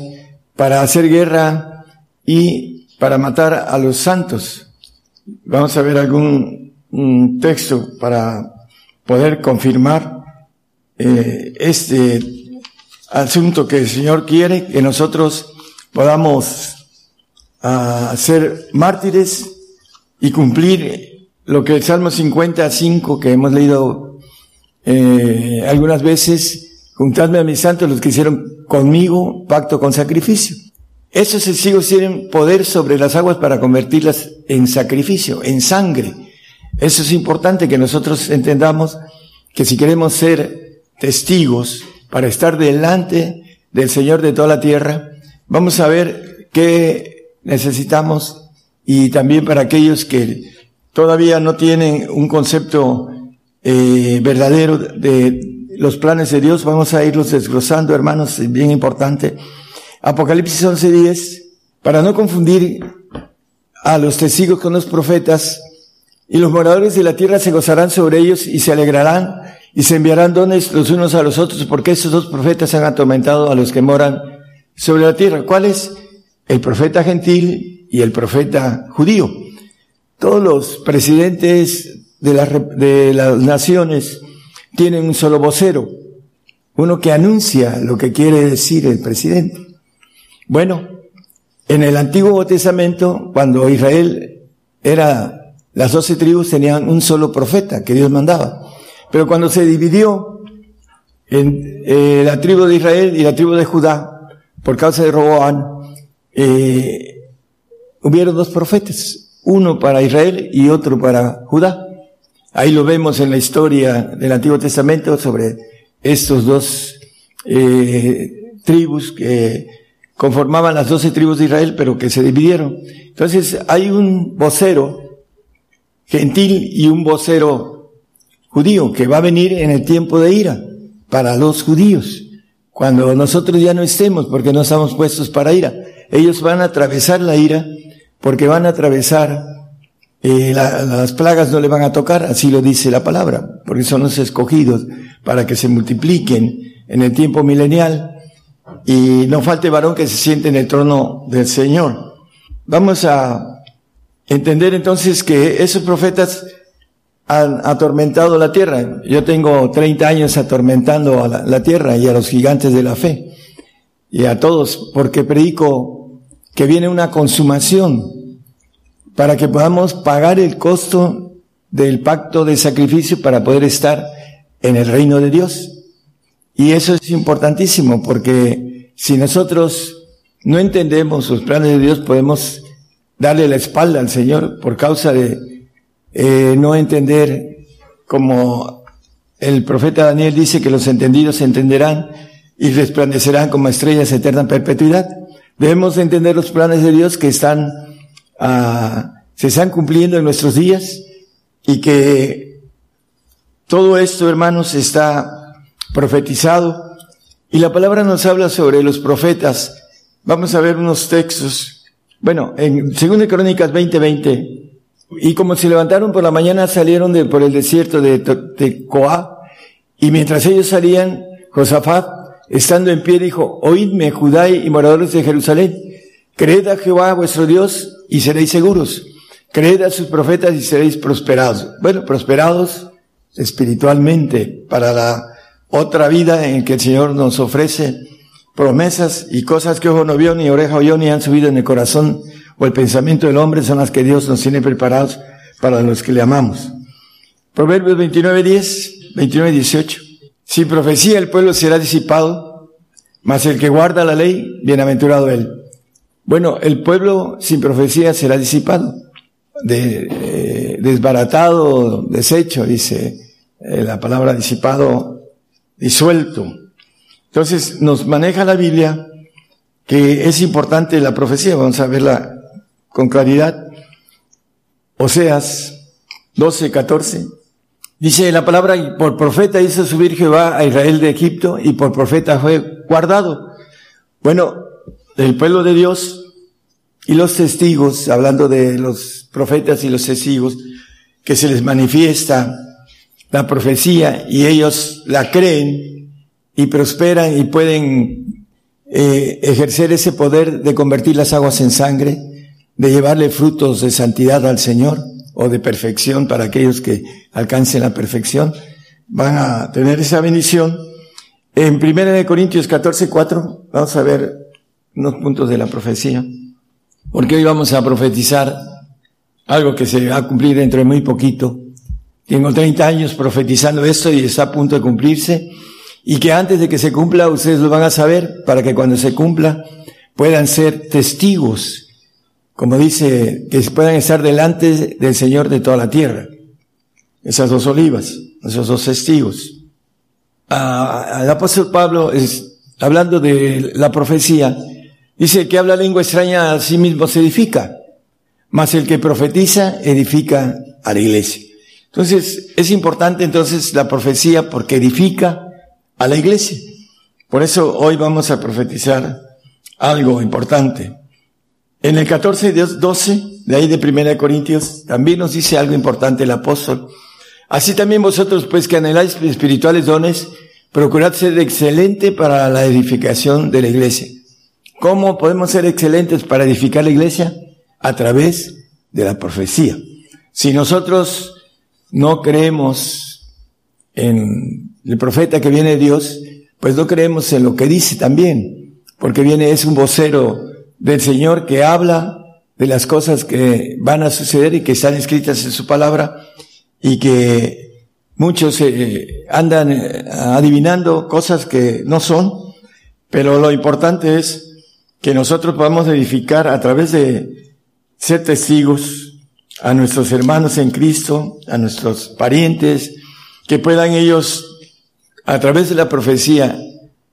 para hacer guerra y para matar a los santos. Vamos a ver algún texto para poder confirmar eh, este asunto que el Señor quiere que nosotros podamos uh, ser mártires y cumplir lo que el Salmo 55 que hemos leído eh, algunas veces, juntadme a mis santos los que hicieron conmigo pacto con sacrificio. Esos testigos tienen poder sobre las aguas para convertirlas en sacrificio, en sangre. Eso es importante que nosotros entendamos que si queremos ser testigos para estar delante del Señor de toda la tierra, vamos a ver qué necesitamos y también para aquellos que todavía no tienen un concepto eh, verdadero de los planes de Dios, vamos a irlos desglosando, hermanos, bien importante. Apocalipsis 11:10, para no confundir a los testigos con los profetas, y los moradores de la tierra se gozarán sobre ellos y se alegrarán y se enviarán dones los unos a los otros, porque estos dos profetas han atormentado a los que moran sobre la tierra. ¿Cuál es? El profeta gentil y el profeta judío. Todos los presidentes de, de las naciones tienen un solo vocero, uno que anuncia lo que quiere decir el presidente. Bueno, en el Antiguo Testamento, cuando Israel era, las doce tribus tenían un solo profeta que Dios mandaba. Pero cuando se dividió en eh, la tribu de Israel y la tribu de Judá, por causa de Roboán, eh, hubieron dos profetas, uno para Israel y otro para Judá. Ahí lo vemos en la historia del Antiguo Testamento sobre estos dos eh, tribus que conformaban las doce tribus de Israel, pero que se dividieron. Entonces hay un vocero gentil y un vocero judío que va a venir en el tiempo de ira para los judíos. Cuando nosotros ya no estemos, porque no estamos puestos para ira, ellos van a atravesar la ira porque van a atravesar eh, las plagas no le van a tocar, así lo dice la palabra, porque son los escogidos para que se multipliquen en el tiempo milenial y no falte varón que se siente en el trono del Señor. Vamos a entender entonces que esos profetas han atormentado la tierra. Yo tengo 30 años atormentando a la, tierra y a los gigantes de la fe y a todos porque predico que viene una consumación para que podamos pagar el costo del pacto de sacrificio para poder estar en el reino de Dios. Y eso es importantísimo porque si nosotros no entendemos los planes de Dios podemos darle la espalda al Señor por causa de eh, no entender como el profeta Daniel dice que los entendidos entenderán y resplandecerán como estrellas eterna en perpetuidad. Debemos entender los planes de Dios que están, ah, se están cumpliendo en nuestros días y que todo esto, hermanos, está profetizado. Y la palabra nos habla sobre los profetas. Vamos a ver unos textos. Bueno, en 2 Crónicas 20:20 y como se levantaron por la mañana, salieron de, por el desierto de Tecoa, y mientras ellos salían, Josafat, estando en pie, dijo, oídme, Judá y moradores de Jerusalén, creed a Jehová vuestro Dios y seréis seguros. Creed a sus profetas y seréis prosperados. Bueno, prosperados espiritualmente para la otra vida en que el Señor nos ofrece promesas y cosas que ojo no vio, ni oreja oyó, ni han subido en el corazón o el pensamiento del hombre son las que Dios nos tiene preparados para los que le amamos. Proverbios 29, 10, 29, 18. Si profecía el pueblo será disipado, mas el que guarda la ley, bienaventurado él. Bueno, el pueblo sin profecía será disipado, eh, desbaratado, deshecho, dice eh, la palabra disipado, disuelto. Entonces nos maneja la Biblia que es importante la profecía, vamos a verla con claridad. Oseas 12, 14. Dice la palabra, y por profeta hizo subir Jehová a Israel de Egipto y por profeta fue guardado. Bueno, el pueblo de Dios y los testigos, hablando de los profetas y los testigos, que se les manifiesta la profecía y ellos la creen y prosperan y pueden eh, ejercer ese poder de convertir las aguas en sangre, de llevarle frutos de santidad al Señor o de perfección para aquellos que alcancen la perfección, van a tener esa bendición. En 1 Corintios 14, 4, vamos a ver unos puntos de la profecía, porque hoy vamos a profetizar algo que se va a cumplir dentro de muy poquito. Tengo 30 años profetizando esto y está a punto de cumplirse. Y que antes de que se cumpla ustedes lo van a saber para que cuando se cumpla puedan ser testigos, como dice, que puedan estar delante del Señor de toda la tierra. Esas dos olivas, esos dos testigos. Ah, el apóstol Pablo es, hablando de la profecía, dice que habla lengua extraña a sí mismo se edifica, mas el que profetiza edifica a la iglesia. Entonces, es importante entonces la profecía porque edifica a la iglesia. Por eso hoy vamos a profetizar algo importante. En el 14 12, de ahí de Primera de Corintios, también nos dice algo importante el apóstol. Así también vosotros, pues que anheláis espirituales dones, procurad ser excelente para la edificación de la iglesia. ¿Cómo podemos ser excelentes para edificar la iglesia? A través de la profecía. Si nosotros no creemos en el profeta que viene de Dios, pues no creemos en lo que dice también, porque viene, es un vocero del Señor que habla de las cosas que van a suceder y que están escritas en su palabra y que muchos eh, andan eh, adivinando cosas que no son, pero lo importante es que nosotros podamos edificar a través de ser testigos a nuestros hermanos en Cristo, a nuestros parientes, que puedan ellos, a través de la profecía,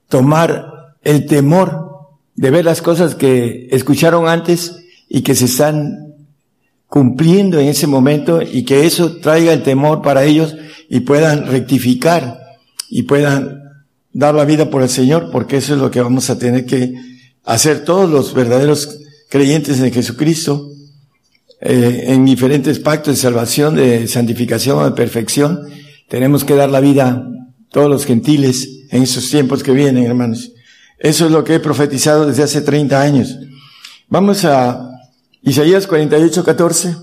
tomar el temor de ver las cosas que escucharon antes y que se están cumpliendo en ese momento y que eso traiga el temor para ellos y puedan rectificar y puedan dar la vida por el Señor, porque eso es lo que vamos a tener que hacer todos los verdaderos creyentes en Jesucristo, eh, en diferentes pactos de salvación, de santificación, de perfección. Tenemos que dar la vida todos los gentiles en esos tiempos que vienen, hermanos. Eso es lo que he profetizado desde hace 30 años. Vamos a Isaías 48, 14.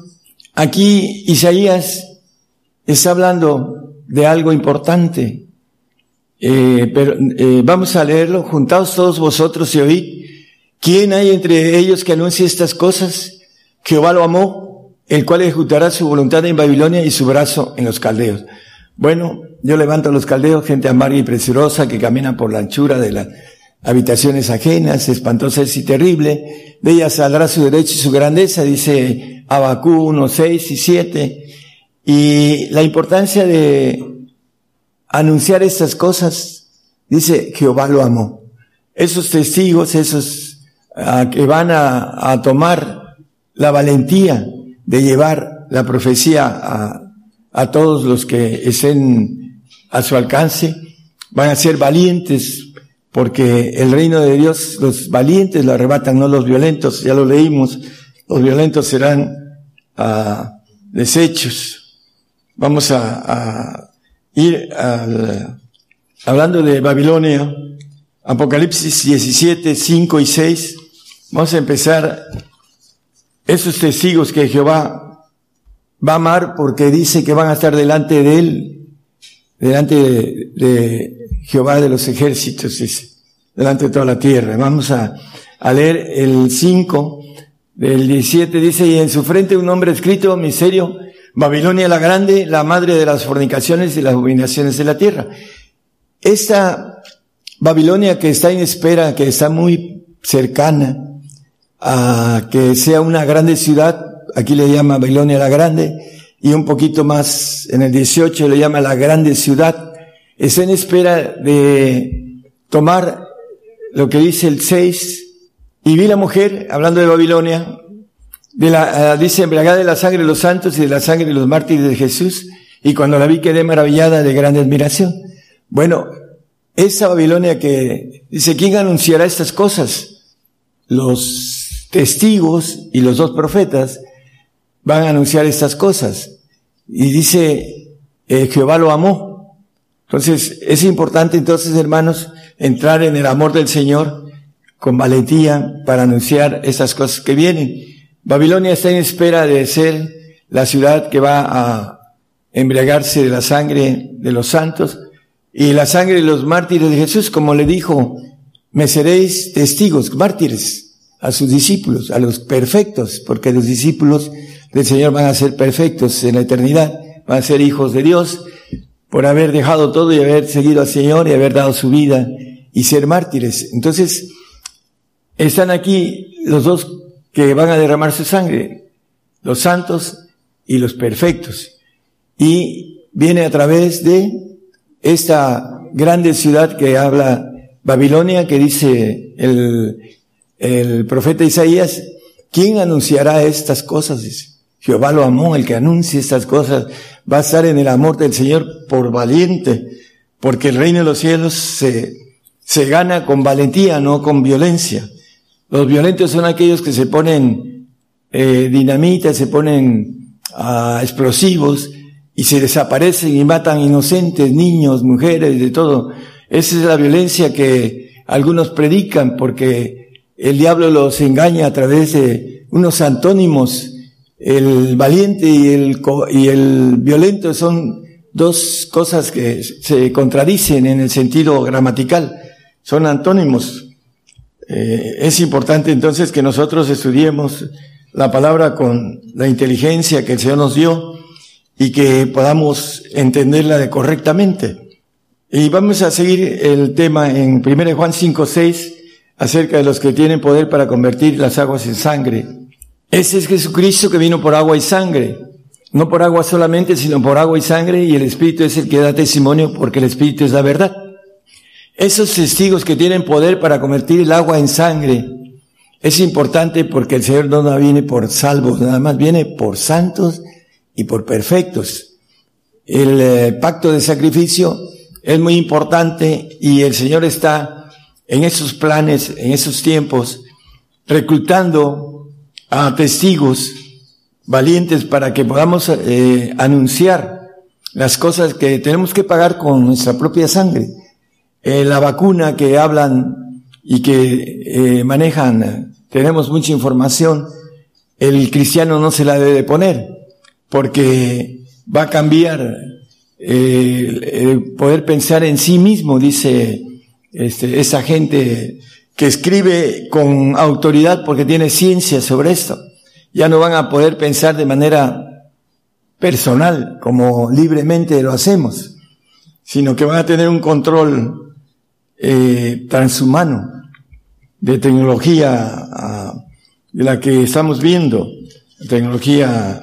Aquí Isaías está hablando de algo importante. Eh, pero eh, vamos a leerlo. Juntaos todos vosotros y oíd. ¿Quién hay entre ellos que anuncie estas cosas? Jehová lo amó, el cual ejecutará su voluntad en Babilonia y su brazo en los caldeos. Bueno, yo levanto a los caldeos, gente amarga y presurosa que camina por la anchura de las habitaciones ajenas, espantosas y terrible. De ella saldrá su derecho y su grandeza, dice Abacú 1, 6 y 7. Y la importancia de anunciar estas cosas, dice Jehová lo amó. Esos testigos, esos ah, que van a, a tomar la valentía de llevar la profecía a, a todos los que estén a su alcance, van a ser valientes, porque el reino de Dios, los valientes lo arrebatan, no los violentos, ya lo leímos, los violentos serán uh, desechos. Vamos a, a ir al, hablando de Babilonia, Apocalipsis 17, 5 y 6, vamos a empezar esos testigos que Jehová va a amar porque dice que van a estar delante de él, delante de, Jehová de los ejércitos, dice, delante de toda la tierra. Vamos a, leer el 5 del 17, dice, y en su frente un nombre escrito, miserio, Babilonia la grande, la madre de las fornicaciones y las abominaciones de la tierra. Esta Babilonia que está en espera, que está muy cercana, a que sea una grande ciudad, aquí le llama Babilonia la Grande, y un poquito más en el 18 le llama la grande ciudad, está en espera de tomar lo que dice el 6, y vi la mujer, hablando de Babilonia, de la, ah, dice embriagada de la sangre de los santos y de la sangre de los mártires de Jesús, y cuando la vi quedé maravillada de grande admiración. Bueno, esa Babilonia que dice, ¿quién anunciará estas cosas? Los testigos y los dos profetas van a anunciar estas cosas. Y dice, eh, Jehová lo amó. Entonces, es importante entonces, hermanos, entrar en el amor del Señor con valentía para anunciar esas cosas que vienen. Babilonia está en espera de ser la ciudad que va a embriagarse de la sangre de los santos y la sangre de los mártires de Jesús, como le dijo, me seréis testigos, mártires, a sus discípulos, a los perfectos, porque los discípulos del Señor van a ser perfectos en la eternidad, van a ser hijos de Dios por haber dejado todo y haber seguido al Señor y haber dado su vida y ser mártires. Entonces, están aquí los dos que van a derramar su sangre, los santos y los perfectos. Y viene a través de esta grande ciudad que habla Babilonia, que dice el, el profeta Isaías, ¿quién anunciará estas cosas? Jehová lo amó, el que anuncie estas cosas va a estar en el amor del Señor por valiente, porque el reino de los cielos se, se gana con valentía, no con violencia. Los violentos son aquellos que se ponen eh, dinamita, se ponen ah, explosivos y se desaparecen y matan inocentes, niños, mujeres, de todo. Esa es la violencia que algunos predican porque el diablo los engaña a través de unos antónimos el valiente y el, y el violento son dos cosas que se contradicen en el sentido gramatical, son antónimos. Eh, es importante entonces que nosotros estudiemos la palabra con la inteligencia que el Señor nos dio y que podamos entenderla correctamente. Y vamos a seguir el tema en 1 Juan 5, 6 acerca de los que tienen poder para convertir las aguas en sangre. Ese es Jesucristo que vino por agua y sangre. No por agua solamente, sino por agua y sangre, y el Espíritu es el que da testimonio porque el Espíritu es la verdad. Esos testigos que tienen poder para convertir el agua en sangre, es importante porque el Señor no viene por salvos, nada más viene por santos y por perfectos. El eh, pacto de sacrificio es muy importante y el Señor está en esos planes, en esos tiempos, reclutando a testigos valientes para que podamos eh, anunciar las cosas que tenemos que pagar con nuestra propia sangre. Eh, la vacuna que hablan y que eh, manejan, tenemos mucha información, el cristiano no se la debe poner porque va a cambiar el poder pensar en sí mismo, dice este, esa gente que escribe con autoridad porque tiene ciencia sobre esto. Ya no van a poder pensar de manera personal, como libremente lo hacemos, sino que van a tener un control eh, transhumano de tecnología ah, de la que estamos viendo, tecnología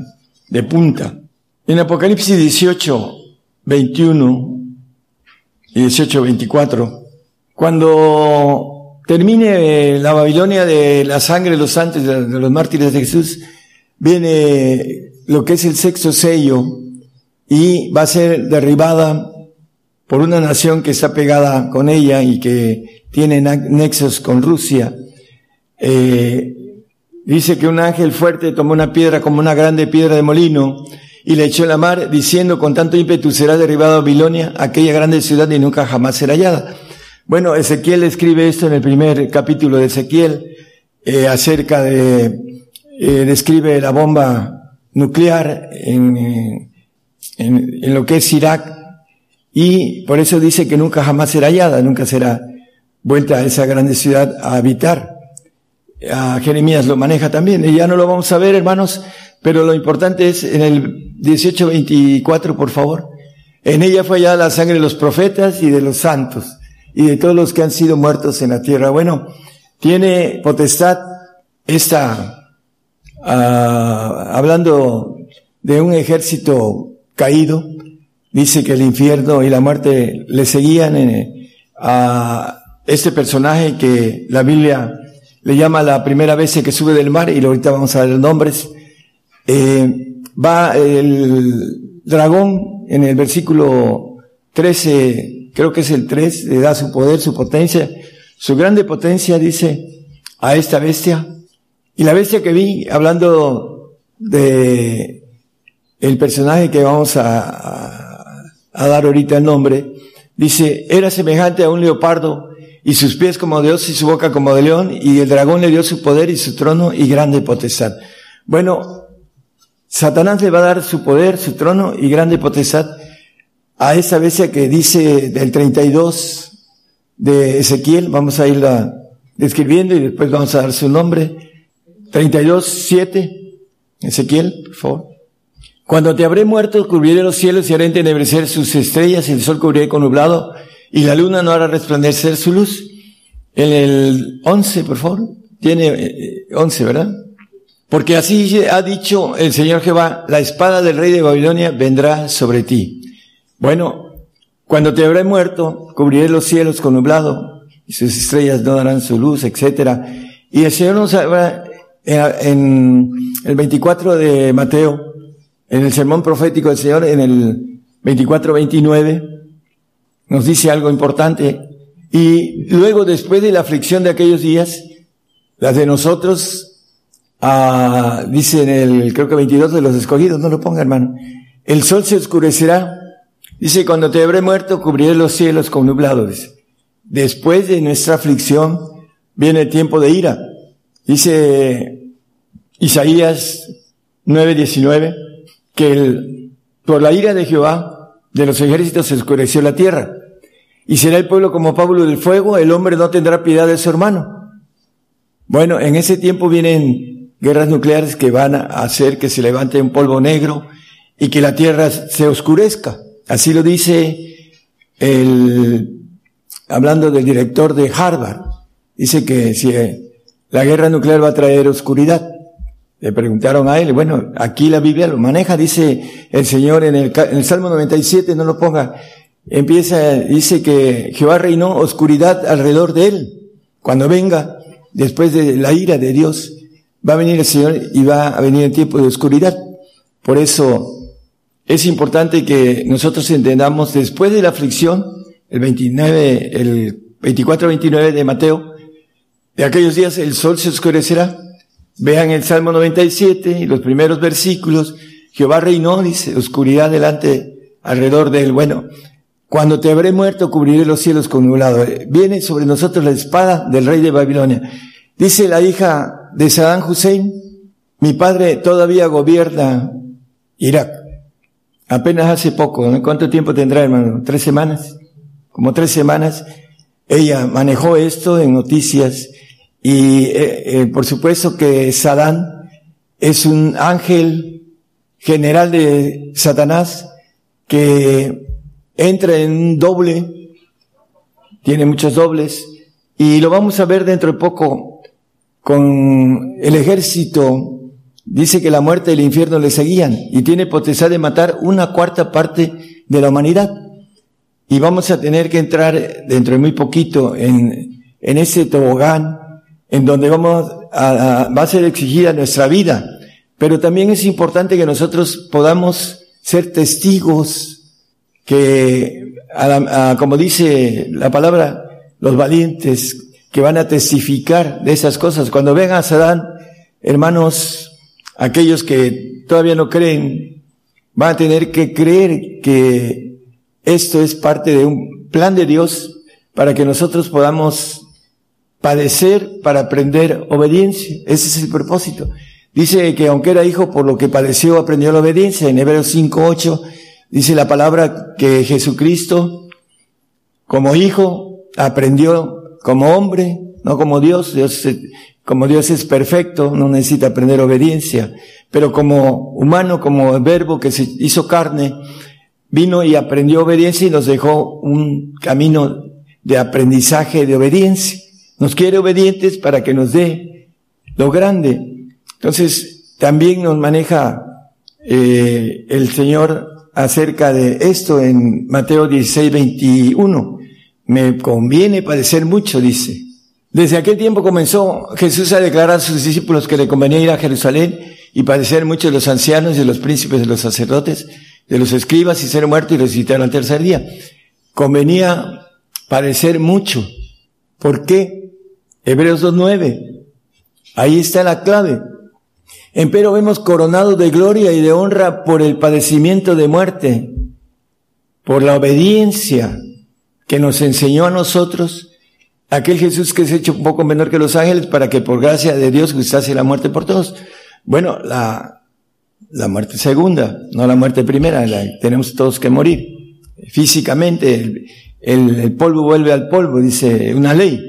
de punta. En Apocalipsis 18, 21 y 18, 24, cuando termine la Babilonia de la sangre de los santos, de los mártires de Jesús, viene lo que es el sexto sello y va a ser derribada por una nación que está pegada con ella y que tiene nexos con Rusia. Eh, dice que un ángel fuerte tomó una piedra como una grande piedra de molino y le echó en la mar, diciendo con tanto ímpetu será derribada Babilonia, aquella grande ciudad y nunca jamás será hallada. Bueno, Ezequiel escribe esto en el primer capítulo de Ezequiel eh, acerca de, eh, describe la bomba nuclear en, en, en, lo que es Irak y por eso dice que nunca jamás será hallada, nunca será vuelta a esa grande ciudad a habitar. A Jeremías lo maneja también y ya no lo vamos a ver, hermanos, pero lo importante es en el 1824, por favor. En ella fue hallada la sangre de los profetas y de los santos y de todos los que han sido muertos en la tierra. Bueno, tiene potestad esta, ah, hablando de un ejército caído, dice que el infierno y la muerte le seguían eh, a este personaje que la Biblia le llama la primera vez que sube del mar, y ahorita vamos a ver los nombres, eh, va el dragón en el versículo 13, creo que es el 3, le da su poder, su potencia, su grande potencia, dice, a esta bestia. Y la bestia que vi, hablando de el personaje que vamos a, a, dar ahorita el nombre, dice, era semejante a un leopardo y sus pies como de oso y su boca como de león y el dragón le dio su poder y su trono y grande potestad. Bueno, Satanás le va a dar su poder, su trono y grande potestad a esa bestia que dice del 32 de Ezequiel, vamos a irla describiendo y después vamos a dar su nombre. 32, 7, Ezequiel, por favor. Cuando te habré muerto, cubriré los cielos y haré entenebrecer sus estrellas y el sol cubriré con nublado y la luna no hará resplandecer su luz. En el 11, por favor. Tiene 11, eh, ¿verdad? Porque así ha dicho el Señor Jehová, la espada del rey de Babilonia vendrá sobre ti. Bueno, cuando te habré muerto, cubriré los cielos con nublado y sus estrellas no darán su luz, etc. Y el Señor nos habla en el 24 de Mateo, en el sermón profético del Señor, en el 24-29, nos dice algo importante. Y luego, después de la aflicción de aquellos días, las de nosotros Ah, dice en el, creo que 22 de los escogidos, no lo ponga hermano. El sol se oscurecerá. Dice, cuando te habré muerto, cubriré los cielos con nublados. Después de nuestra aflicción, viene el tiempo de ira. Dice Isaías 9:19, que el, por la ira de Jehová, de los ejércitos se oscureció la tierra. Y será el pueblo como Pablo del fuego, el hombre no tendrá piedad de su hermano. Bueno, en ese tiempo vienen guerras nucleares que van a hacer que se levante un polvo negro y que la Tierra se oscurezca. Así lo dice el, hablando del director de Harvard, dice que si la guerra nuclear va a traer oscuridad. Le preguntaron a él, bueno, aquí la Biblia lo maneja, dice el Señor en el, en el Salmo 97, no lo ponga, empieza, dice que Jehová reinó oscuridad alrededor de él. Cuando venga, después de la ira de Dios, va a venir el Señor y va a venir en tiempo de oscuridad. Por eso es importante que nosotros entendamos después de la aflicción, el 29, el 24-29 de Mateo, de aquellos días el sol se oscurecerá. Vean el Salmo 97 y los primeros versículos. Jehová reinó, dice, oscuridad delante, alrededor de él. Bueno, cuando te habré muerto, cubriré los cielos con nublado. Viene sobre nosotros la espada del rey de Babilonia. Dice la hija de Saddam Hussein, mi padre todavía gobierna Irak. Apenas hace poco, ¿cuánto tiempo tendrá, hermano? ¿Tres semanas? Como tres semanas. Ella manejó esto en noticias y eh, eh, por supuesto que Saddam es un ángel general de Satanás que entra en un doble, tiene muchos dobles, y lo vamos a ver dentro de poco con el ejército, dice que la muerte y el infierno le seguían y tiene potestad de matar una cuarta parte de la humanidad. Y vamos a tener que entrar dentro de muy poquito en, en ese tobogán en donde vamos a, va a ser exigida nuestra vida. Pero también es importante que nosotros podamos ser testigos que, como dice la palabra, los valientes que van a testificar de esas cosas. Cuando venga a Sadán, hermanos, aquellos que todavía no creen, van a tener que creer que esto es parte de un plan de Dios para que nosotros podamos padecer para aprender obediencia. Ese es el propósito. Dice que aunque era hijo, por lo que padeció, aprendió la obediencia. En Hebreos 5.8 dice la palabra que Jesucristo, como hijo, aprendió como hombre, no como Dios. Dios, como Dios es perfecto, no necesita aprender obediencia. Pero como humano, como verbo que se hizo carne, vino y aprendió obediencia y nos dejó un camino de aprendizaje de obediencia. Nos quiere obedientes para que nos dé lo grande. Entonces, también nos maneja eh, el Señor acerca de esto en Mateo 16, 21. Me conviene padecer mucho, dice. Desde aquel tiempo comenzó Jesús a declarar a sus discípulos que le convenía ir a Jerusalén y padecer mucho de los ancianos y de los príncipes de los sacerdotes, de los escribas y ser muerto y resucitar al tercer día. Convenía padecer mucho. ¿Por qué? Hebreos 2.9. Ahí está la clave. Empero vemos coronado de gloria y de honra por el padecimiento de muerte, por la obediencia que nos enseñó a nosotros aquel Jesús que es hecho un poco menor que los ángeles para que por gracia de Dios gustase la muerte por todos. Bueno, la, la muerte segunda, no la muerte primera, la, tenemos todos que morir. Físicamente, el, el polvo vuelve al polvo, dice una ley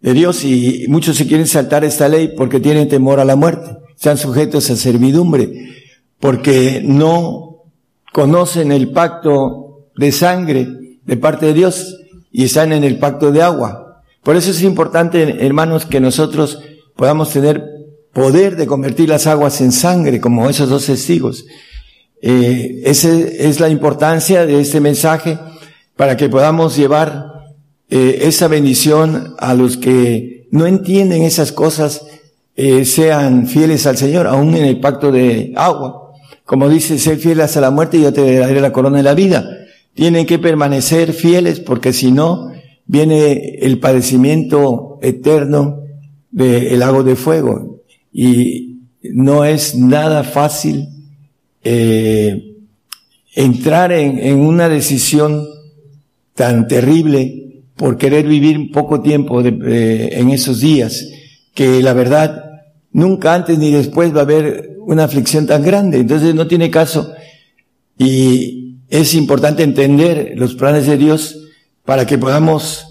de Dios y muchos se quieren saltar esta ley porque tienen temor a la muerte están sujetos a servidumbre, porque no conocen el pacto de sangre de parte de Dios y están en el pacto de agua. Por eso es importante, hermanos, que nosotros podamos tener poder de convertir las aguas en sangre, como esos dos testigos. Eh, esa es la importancia de este mensaje para que podamos llevar eh, esa bendición a los que no entienden esas cosas eh, sean fieles al Señor, aún en el pacto de agua. Como dice, ser fieles hasta la muerte y yo te daré la corona de la vida. Tienen que permanecer fieles porque si no, viene el padecimiento eterno del lago de fuego. Y no es nada fácil eh, entrar en, una decisión tan terrible por querer vivir poco tiempo en esos días, que la verdad Nunca antes ni después va a haber una aflicción tan grande. Entonces no tiene caso. Y es importante entender los planes de Dios para que podamos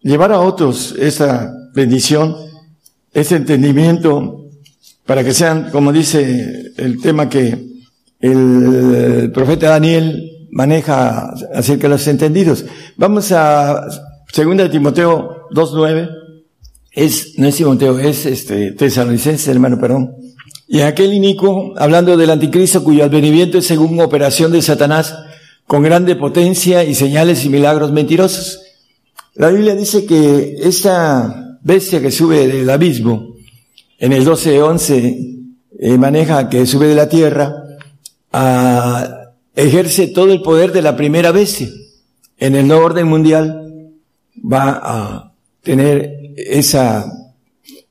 llevar a otros esa bendición, ese entendimiento, para que sean, como dice el tema que el profeta Daniel maneja acerca de los entendidos. Vamos a 2 Timoteo 2.9 es, no es Timoteo, es este, tesalonicense, hermano, perdón. Y aquel inicuo, hablando del anticristo cuyo advenimiento es según operación de Satanás, con grande potencia y señales y milagros mentirosos. La Biblia dice que esta bestia que sube del abismo, en el 12.11, eh, maneja que sube de la tierra, a, ejerce todo el poder de la primera bestia. En el nuevo orden mundial va a tener esa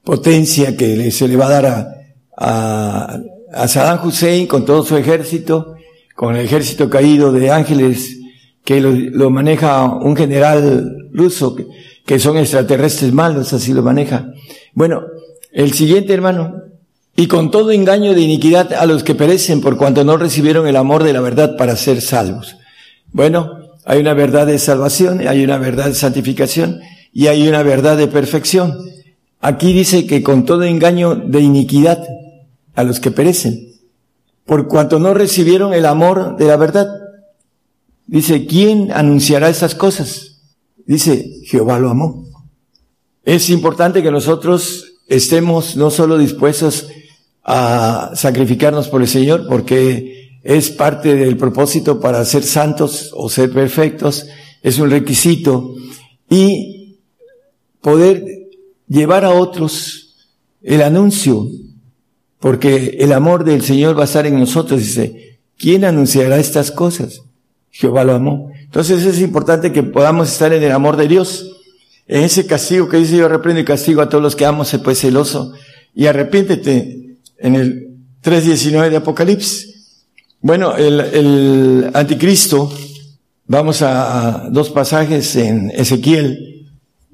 potencia que se le va a dar a, a, a Saddam Hussein con todo su ejército, con el ejército caído de ángeles que lo, maneja un general ruso, que, que, son extraterrestres malos, así lo maneja. Bueno, el siguiente hermano, y con todo engaño de iniquidad a los que perecen por cuanto no recibieron el amor de la verdad para ser salvos. Bueno, hay una verdad de salvación, hay una verdad de santificación, y hay una verdad de perfección. Aquí dice que con todo engaño de iniquidad a los que perecen, por cuanto no recibieron el amor de la verdad. Dice, ¿quién anunciará esas cosas? Dice, Jehová lo amó. Es importante que nosotros estemos no solo dispuestos a sacrificarnos por el Señor, porque es parte del propósito para ser santos o ser perfectos, es un requisito, y poder llevar a otros el anuncio, porque el amor del Señor va a estar en nosotros. Dice, ¿quién anunciará estas cosas? Jehová lo amó. Entonces es importante que podamos estar en el amor de Dios. En ese castigo que dice yo reprendo y castigo a todos los que amo, se pues celoso. Y arrepiéntete en el 3.19 de Apocalipsis. Bueno, el, el anticristo, vamos a, a dos pasajes en Ezequiel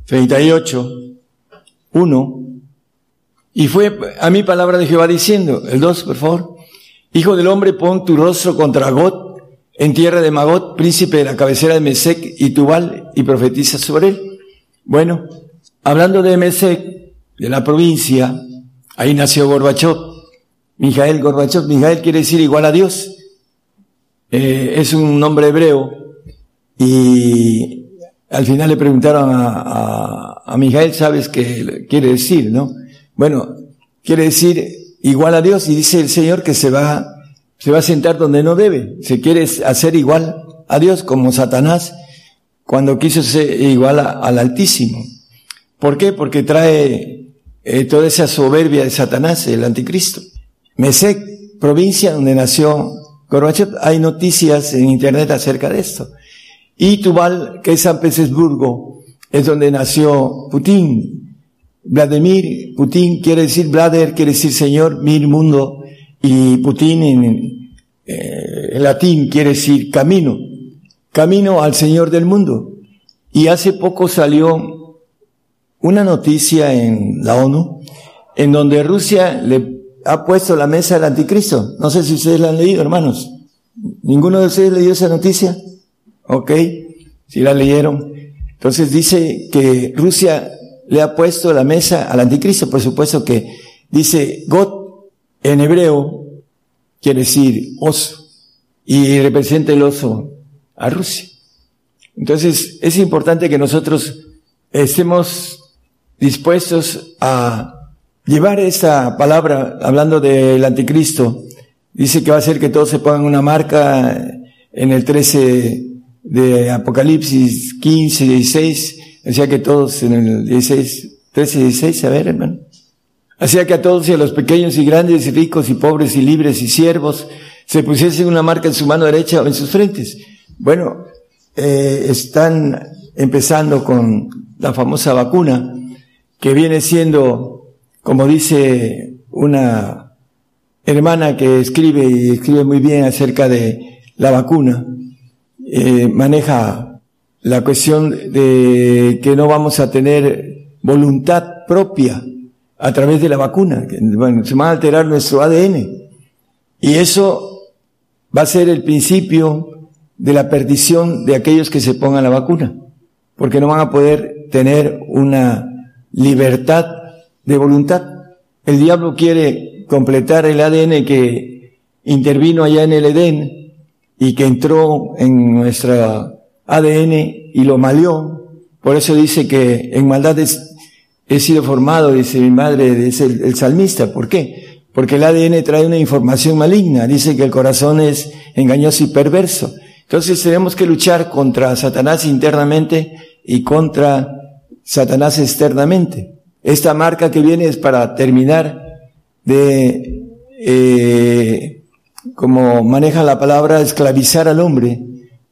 38, 1. Y fue a mi palabra de Jehová diciendo, el 2, por favor, Hijo del hombre, pon tu rostro contra Got, en tierra de Magot, príncipe de la cabecera de Mesec y Tubal, y profetiza sobre él. Bueno, hablando de Mesec, de la provincia, ahí nació Gorbachov, Mijael Gorbachov. Mijael quiere decir igual a Dios. Eh, es un nombre hebreo y al final le preguntaron a, a Mijael, ¿sabes qué quiere decir, no? Bueno, quiere decir igual a Dios y dice el Señor que se va, se va a sentar donde no debe. Se quiere hacer igual a Dios como Satanás cuando quiso ser igual al Altísimo. ¿Por qué? Porque trae eh, toda esa soberbia de Satanás, el anticristo. Mesec, provincia donde nació Gorbachev, hay noticias en internet acerca de esto. Y Tubal, que es San Petersburgo, es donde nació Putin. Vladimir, Putin quiere decir Vlader, quiere decir Señor, Mir, mundo, y Putin en, eh, latín quiere decir camino, camino al Señor del mundo. Y hace poco salió una noticia en la ONU en donde Rusia le ha puesto la mesa al anticristo. No sé si ustedes la han leído, hermanos. ¿Ninguno de ustedes leyó esa noticia? Ok, si la leyeron. Entonces dice que Rusia le ha puesto la mesa al anticristo, por supuesto que dice God en hebreo quiere decir oso y representa el oso a Rusia. Entonces es importante que nosotros estemos dispuestos a llevar esta palabra hablando del anticristo. Dice que va a ser que todos se pongan una marca en el 13 de Apocalipsis 15, 16, decía que todos en el 16, 13 y 16, a ver hermano. Hacía que a todos y a los pequeños y grandes y ricos y pobres y libres y siervos se pusiesen una marca en su mano derecha o en sus frentes. Bueno, eh, están empezando con la famosa vacuna que viene siendo, como dice una hermana que escribe y escribe muy bien acerca de la vacuna, eh, maneja la cuestión de que no vamos a tener voluntad propia a través de la vacuna. Bueno, se va a alterar nuestro ADN. Y eso va a ser el principio de la perdición de aquellos que se pongan la vacuna. Porque no van a poder tener una libertad de voluntad. El diablo quiere completar el ADN que intervino allá en el Edén y que entró en nuestra ADN y lo malió. Por eso dice que en maldad he sido formado, dice mi madre, dice el, el salmista. ¿Por qué? Porque el ADN trae una información maligna. Dice que el corazón es engañoso y perverso. Entonces tenemos que luchar contra Satanás internamente y contra Satanás externamente. Esta marca que viene es para terminar de eh, como maneja la palabra, esclavizar al hombre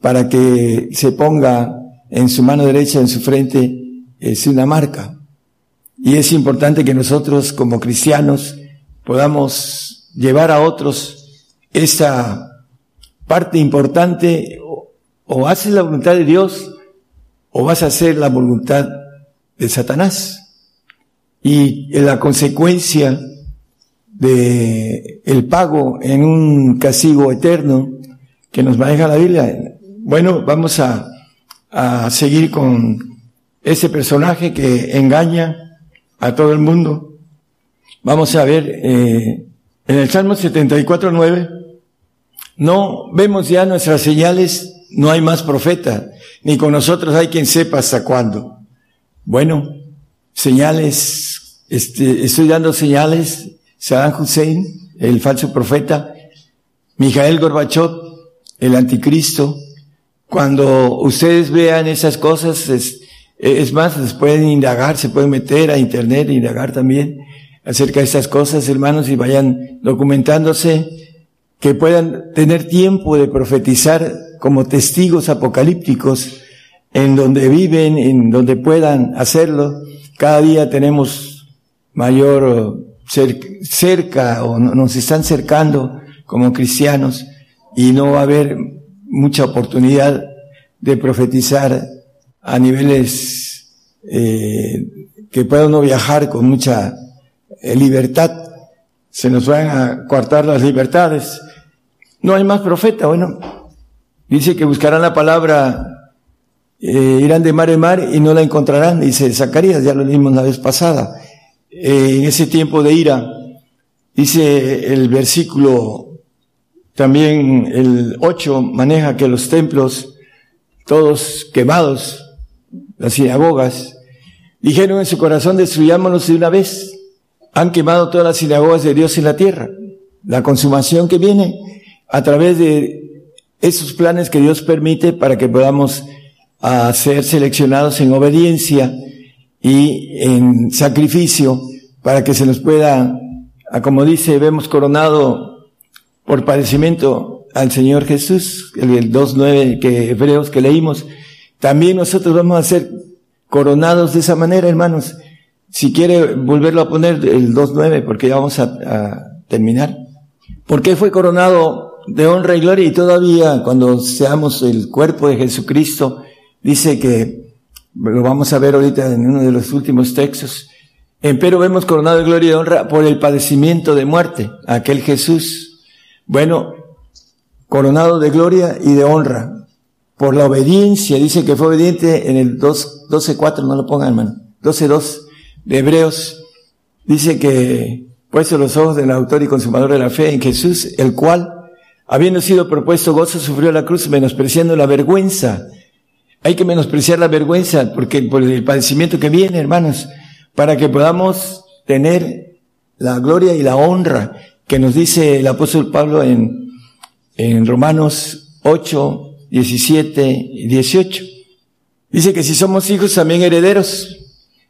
para que se ponga en su mano derecha, en su frente, es una marca. Y es importante que nosotros como cristianos podamos llevar a otros esta parte importante, o, haces la voluntad de Dios, o vas a hacer la voluntad de Satanás. Y la consecuencia de el pago en un castigo eterno que nos maneja la Biblia. Bueno, vamos a, a seguir con ese personaje que engaña a todo el mundo. Vamos a ver eh, en el Salmo 74.9, no vemos ya nuestras señales, no hay más profeta, ni con nosotros hay quien sepa hasta cuándo. Bueno, señales, este, estoy dando señales Saddam Hussein, el falso profeta, Mijael Gorbachev, el anticristo. Cuando ustedes vean esas cosas, es, es más, les pueden indagar, se pueden meter a internet e indagar también acerca de esas cosas, hermanos, y vayan documentándose, que puedan tener tiempo de profetizar como testigos apocalípticos en donde viven, en donde puedan hacerlo. Cada día tenemos mayor cerca o nos están cercando como cristianos y no va a haber mucha oportunidad de profetizar a niveles eh, que pueda uno viajar con mucha eh, libertad. Se nos van a cortar las libertades. No hay más profeta. Bueno, dice que buscarán la palabra, eh, irán de mar en mar y no la encontrarán, dice Zacarías, ya lo leímos la vez pasada. En ese tiempo de ira, dice el versículo, también el 8 maneja que los templos, todos quemados, las sinagogas, dijeron en su corazón, destruyámonos de una vez. han quemado todas las sinagogas de Dios en la tierra. La consumación que viene a través de esos planes que Dios permite para que podamos a ser seleccionados en obediencia y en sacrificio para que se nos pueda, como dice, vemos coronado por padecimiento al Señor Jesús, el 2.9 que hebreos que leímos, también nosotros vamos a ser coronados de esa manera, hermanos. Si quiere volverlo a poner el 2.9, porque ya vamos a, terminar. ¿Por qué fue coronado de honra y gloria? Y todavía cuando seamos el cuerpo de Jesucristo, dice que, lo vamos a ver ahorita en uno de los últimos textos, Empero vemos coronado de gloria y honra por el padecimiento de muerte, aquel Jesús. Bueno, coronado de gloria y de honra, por la obediencia, dice que fue obediente en el 12.4, no lo pongan hermano, 12.2 de Hebreos, dice que puesto los ojos del autor y consumador de la fe en Jesús, el cual, habiendo sido propuesto gozo, sufrió la cruz, menospreciando la vergüenza. Hay que menospreciar la vergüenza, porque por el padecimiento que viene, hermanos, para que podamos tener la gloria y la honra que nos dice el apóstol Pablo en, en Romanos 8, 17 y 18. Dice que si somos hijos también herederos,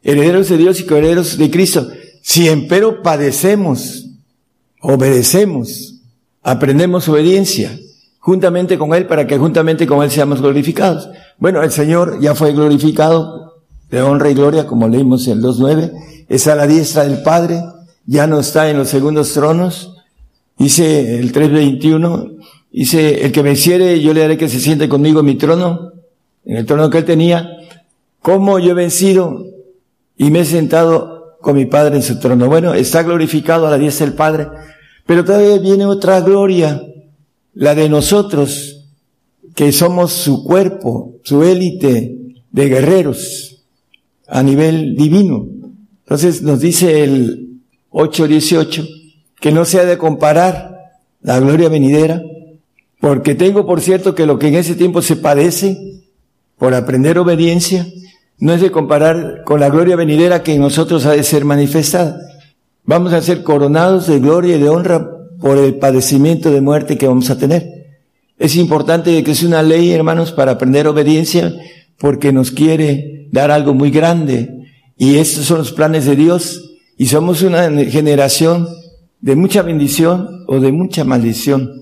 herederos de Dios y coherederos de Cristo, si empero padecemos, obedecemos, aprendemos obediencia, juntamente con Él para que juntamente con Él seamos glorificados. Bueno, el Señor ya fue glorificado de honra y gloria, como leímos en el 2.9, es a la diestra del Padre, ya no está en los segundos tronos. Dice el 3.21, dice, el que venciere, yo le haré que se siente conmigo en mi trono, en el trono que él tenía, como yo he vencido y me he sentado con mi Padre en su trono. Bueno, está glorificado a la diestra del Padre, pero todavía viene otra gloria, la de nosotros, que somos su cuerpo, su élite de guerreros a nivel divino. Entonces nos dice el 8.18 que no se ha de comparar la gloria venidera, porque tengo por cierto que lo que en ese tiempo se padece por aprender obediencia, no es de comparar con la gloria venidera que en nosotros ha de ser manifestada. Vamos a ser coronados de gloria y de honra por el padecimiento de muerte que vamos a tener. Es importante que es una ley, hermanos, para aprender obediencia, porque nos quiere dar algo muy grande. Y estos son los planes de Dios. Y somos una generación de mucha bendición o de mucha maldición.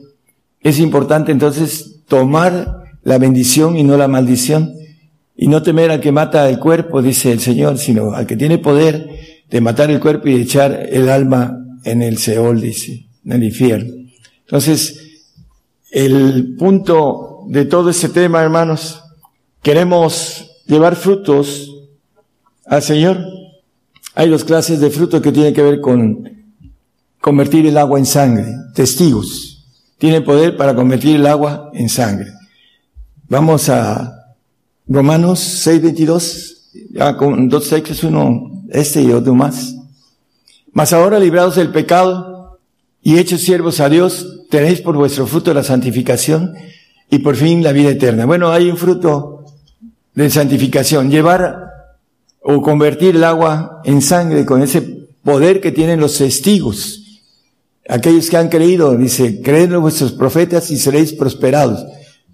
Es importante entonces tomar la bendición y no la maldición. Y no temer al que mata el cuerpo, dice el Señor, sino al que tiene poder de matar el cuerpo y echar el alma en el Seol, dice, en el infierno. Entonces, el punto de todo este tema, hermanos, queremos llevar frutos al Señor. Hay dos clases de frutos que tienen que ver con convertir el agua en sangre. Testigos. Tienen poder para convertir el agua en sangre. Vamos a Romanos 6:22, ya con dos textos, uno este y otro más. Mas ahora librados del pecado y hechos siervos a Dios, tenéis por vuestro fruto la santificación y por fin la vida eterna. Bueno, hay un fruto de santificación, llevar o convertir el agua en sangre con ese poder que tienen los testigos. Aquellos que han creído, dice, creen en vuestros profetas y seréis prosperados.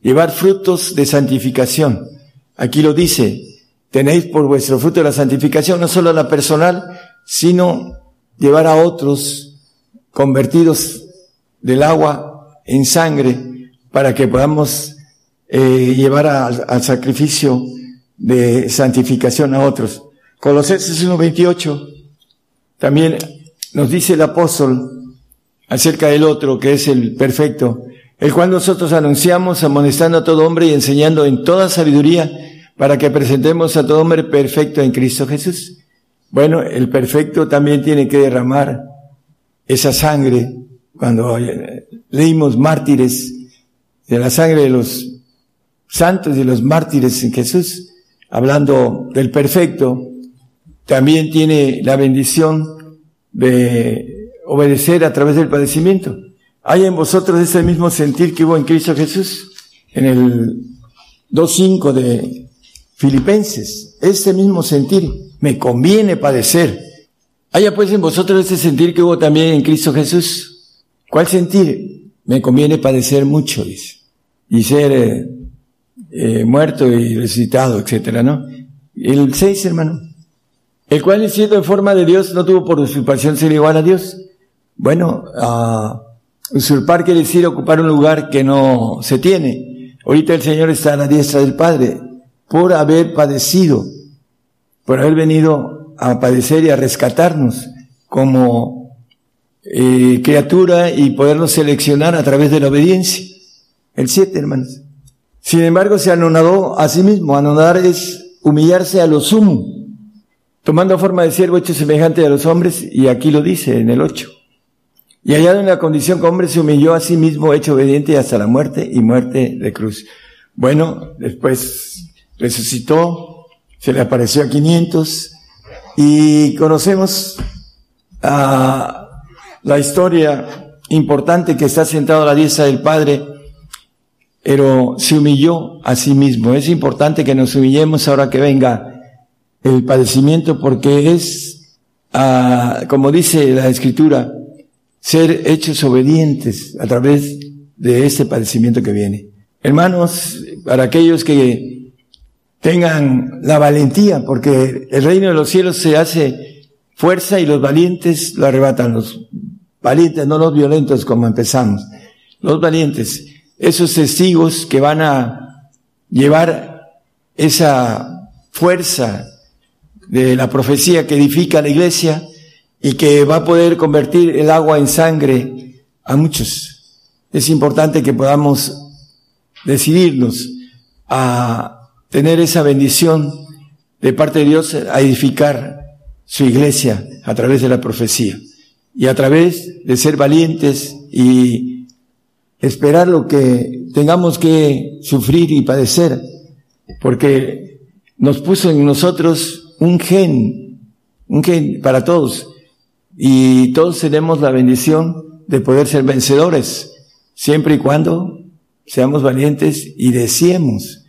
Llevar frutos de santificación. Aquí lo dice, tenéis por vuestro fruto la santificación no solo la personal, sino llevar a otros convertidos del agua en sangre para que podamos eh, llevar al, sacrificio de santificación a otros. Colosenses 1.28 también nos dice el apóstol acerca del otro que es el perfecto, el cual nosotros anunciamos amonestando a todo hombre y enseñando en toda sabiduría para que presentemos a todo hombre perfecto en Cristo Jesús. Bueno, el perfecto también tiene que derramar esa sangre. Cuando eh, leímos mártires de la sangre de los santos y los mártires en Jesús, hablando del perfecto, también tiene la bendición de obedecer a través del padecimiento. Hay en vosotros ese mismo sentir que hubo en Cristo Jesús, en el 2.5 de Filipenses, ese mismo sentir, me conviene padecer. Haya pues en vosotros ese sentir que hubo también en Cristo Jesús. ¿Cuál sentir? Me conviene padecer mucho, dice, y ser eh, eh, muerto y resucitado, etcétera, ¿no? El 6, hermano. El cual, siendo en forma de Dios, no tuvo por usurpación ser igual a Dios. Bueno, uh, usurpar quiere decir ocupar un lugar que no se tiene. Ahorita el Señor está a la diestra del Padre por haber padecido, por haber venido a padecer y a rescatarnos como eh, criatura y podernos seleccionar a través de la obediencia. El siete, hermanos. Sin embargo, se anonadó a sí mismo. Anonadar es humillarse a lo sumo, tomando forma de siervo hecho semejante a los hombres, y aquí lo dice en el ocho. Y hallado en la condición que hombre se humilló a sí mismo, hecho obediente hasta la muerte y muerte de cruz. Bueno, después resucitó, se le apareció a 500 y conocemos a la historia importante que está sentado a la diestra del Padre, pero se humilló a sí mismo. Es importante que nos humillemos ahora que venga el padecimiento porque es, ah, como dice la Escritura, ser hechos obedientes a través de ese padecimiento que viene. Hermanos, para aquellos que tengan la valentía, porque el reino de los cielos se hace fuerza y los valientes lo arrebatan. Los valientes, no los violentos como empezamos. Los valientes, esos testigos que van a llevar esa fuerza de la profecía que edifica la iglesia, y que va a poder convertir el agua en sangre a muchos. Es importante que podamos decidirnos a tener esa bendición de parte de Dios a edificar su iglesia a través de la profecía y a través de ser valientes y esperar lo que tengamos que sufrir y padecer, porque nos puso en nosotros un gen, un gen para todos y todos tenemos la bendición de poder ser vencedores, siempre y cuando seamos valientes y deseemos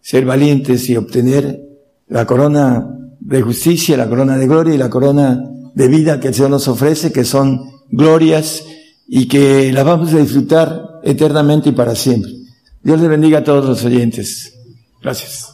ser valientes y obtener la corona de justicia, la corona de gloria y la corona de vida que el Señor nos ofrece, que son glorias y que las vamos a disfrutar eternamente y para siempre. Dios le bendiga a todos los oyentes. Gracias.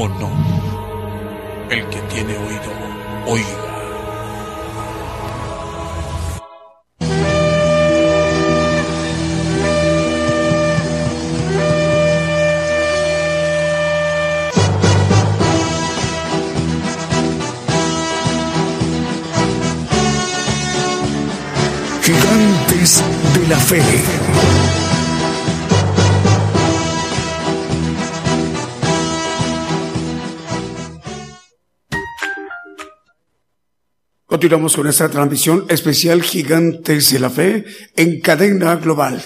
o no. El que tiene oído, oiga. Gigantes de la fe. Continuamos con esta transmisión especial Gigantes de la Fe en cadena global.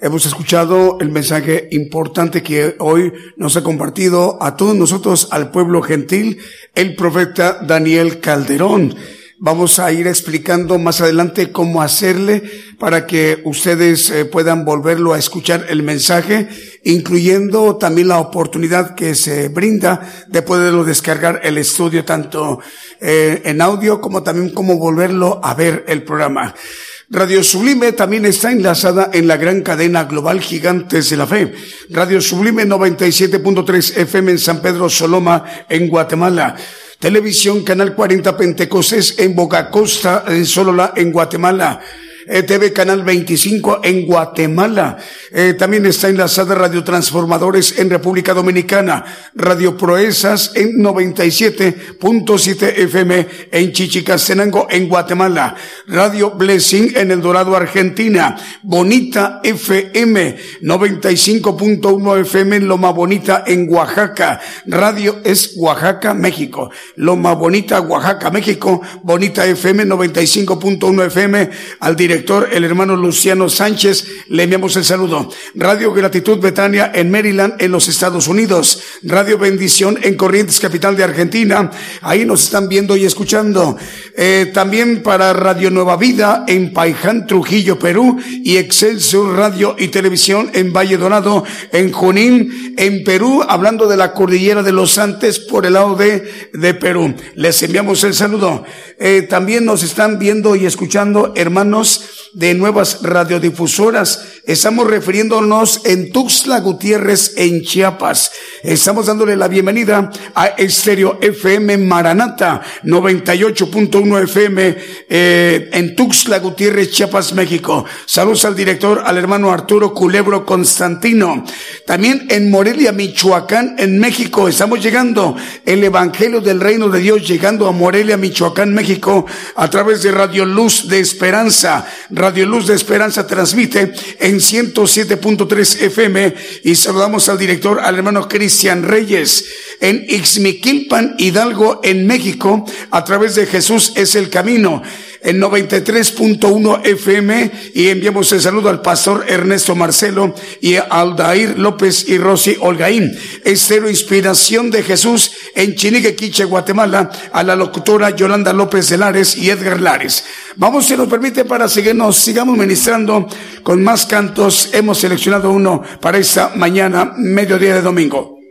Hemos escuchado el mensaje importante que hoy nos ha compartido a todos nosotros, al pueblo gentil, el profeta Daniel Calderón. Vamos a ir explicando más adelante cómo hacerle para que ustedes eh, puedan volverlo a escuchar el mensaje, incluyendo también la oportunidad que se brinda de poderlo descargar el estudio tanto eh, en audio como también cómo volverlo a ver el programa. Radio Sublime también está enlazada en la gran cadena global Gigantes de la Fe. Radio Sublime 97.3 FM en San Pedro Soloma, en Guatemala. Televisión Canal 40 Pentecostés en Boca Costa, en Solola, en Guatemala. Eh, TV Canal 25 en Guatemala. Eh, también está enlazada Radio Transformadores en República Dominicana, Radio Proezas en 97.7 FM en Chichicastenango en Guatemala, Radio Blessing en El Dorado, Argentina, Bonita FM 95.1 FM en Loma Bonita en Oaxaca, Radio es Oaxaca, México, Loma Bonita, Oaxaca, México, Bonita FM 95.1 FM, al director, el hermano Luciano Sánchez, le enviamos el saludo. Radio Gratitud Betania en Maryland, en los Estados Unidos. Radio Bendición en Corrientes, capital de Argentina. Ahí nos están viendo y escuchando. Eh, también para Radio Nueva Vida en Paiján, Trujillo, Perú. Y Excelsior Radio y Televisión en Valle Dorado, en Junín, en Perú, hablando de la cordillera de los Andes por el lado de, de Perú. Les enviamos el saludo. Eh, también nos están viendo y escuchando hermanos de nuevas radiodifusoras. Estamos refiriéndonos en Tuxtla Gutiérrez, en Chiapas. Estamos dándole la bienvenida a Estéreo FM Maranata 98.1 FM eh, en Tuxtla Gutiérrez, Chiapas, México. Saludos al director, al hermano Arturo Culebro Constantino. También en Morelia, Michoacán, en México. Estamos llegando el Evangelio del Reino de Dios, llegando a Morelia, Michoacán, México, a través de Radio Luz de Esperanza. Radio Luz de Esperanza transmite en 107.3 FM y saludamos al director, al hermano Cristian Reyes en Ixmiquilpan, Hidalgo, en México, a través de Jesús es el camino en 93.1 FM y enviamos el saludo al pastor Ernesto Marcelo y Aldair López y Rosy Olgaín. Estero Inspiración de Jesús en Chinique, Quiche, Guatemala, a la locutora Yolanda López de Lares y Edgar Lares. Vamos, si nos permite, para seguirnos, sigamos ministrando con más cantos. Hemos seleccionado uno para esta mañana, mediodía de domingo.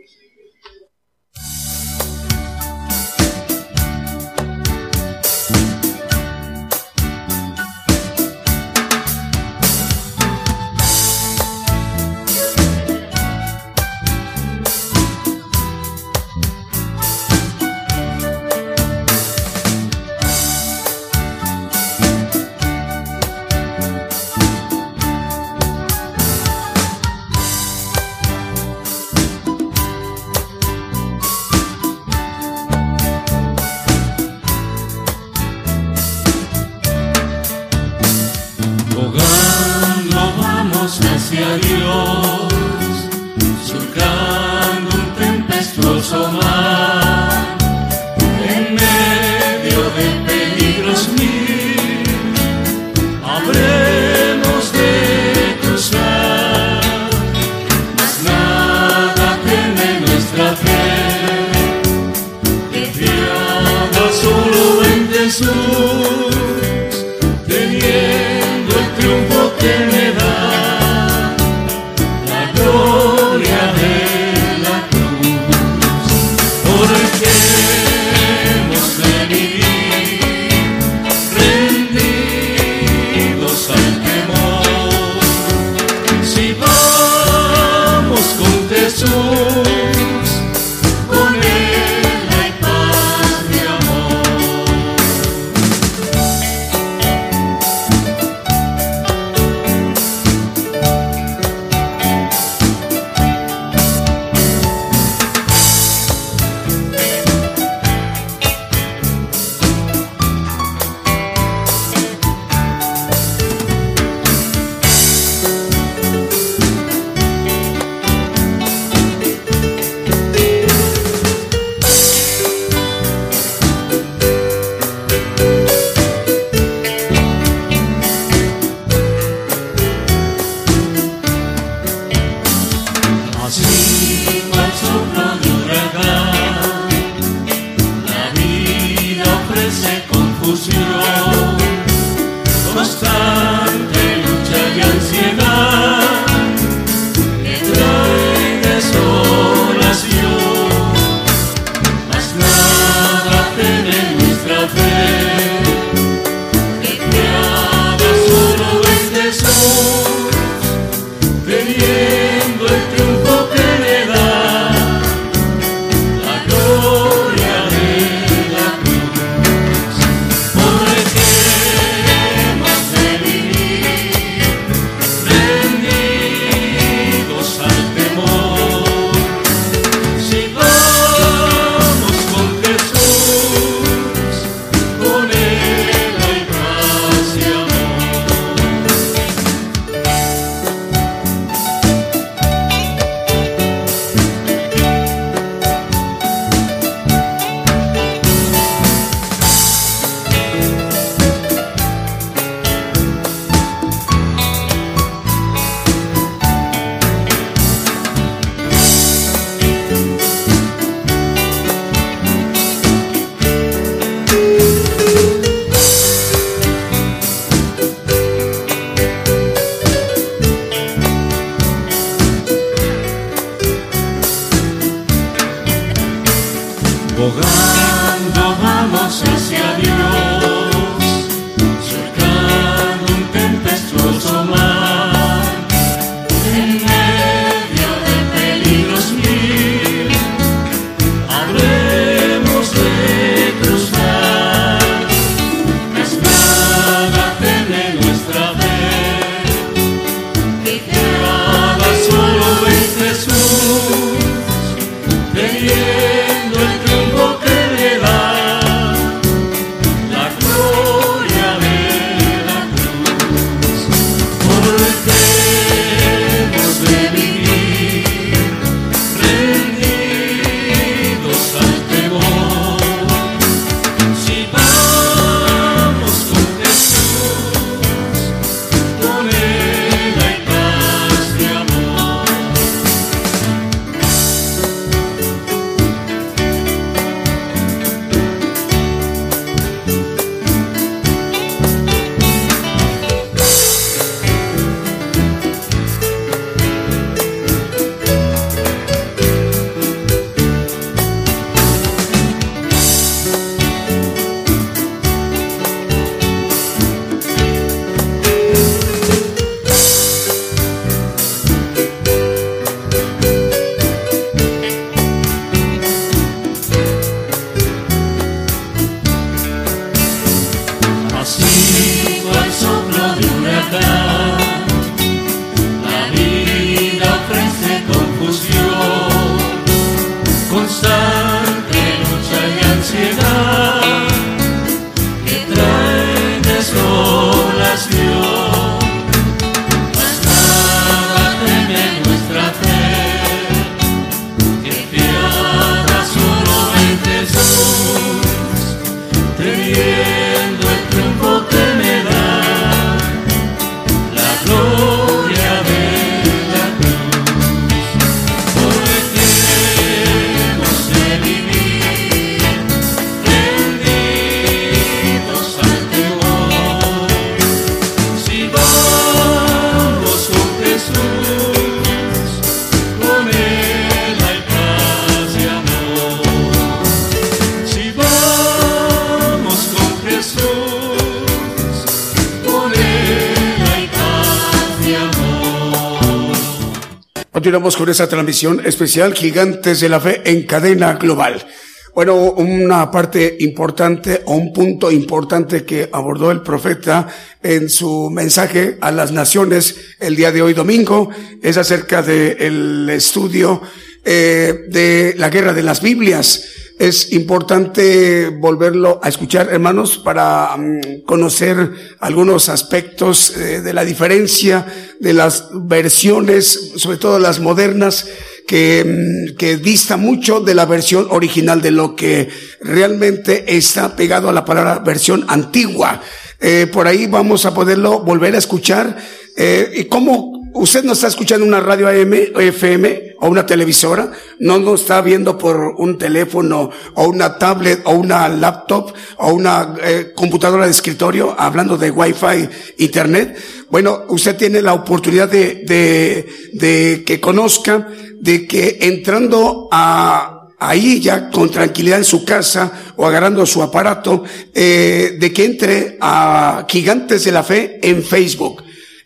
Esta transmisión especial Gigantes de la Fe en cadena global. Bueno, una parte importante o un punto importante que abordó el profeta en su mensaje a las naciones el día de hoy domingo es acerca del estudio eh, de la guerra de las Biblias es importante volverlo a escuchar, hermanos, para mm, conocer algunos aspectos eh, de la diferencia de las versiones, sobre todo las modernas, que, mm, que dista mucho de la versión original de lo que realmente está pegado a la palabra versión antigua. Eh, por ahí vamos a poderlo volver a escuchar. Eh, y cómo usted no está escuchando una radio AM FM o una televisora, no nos está viendo por un teléfono o una tablet o una laptop o una eh, computadora de escritorio hablando de Wi-Fi, Internet. Bueno, usted tiene la oportunidad de, de, de que conozca de que entrando a ahí ya con tranquilidad en su casa o agarrando su aparato, eh, de que entre a Gigantes de la Fe en Facebook.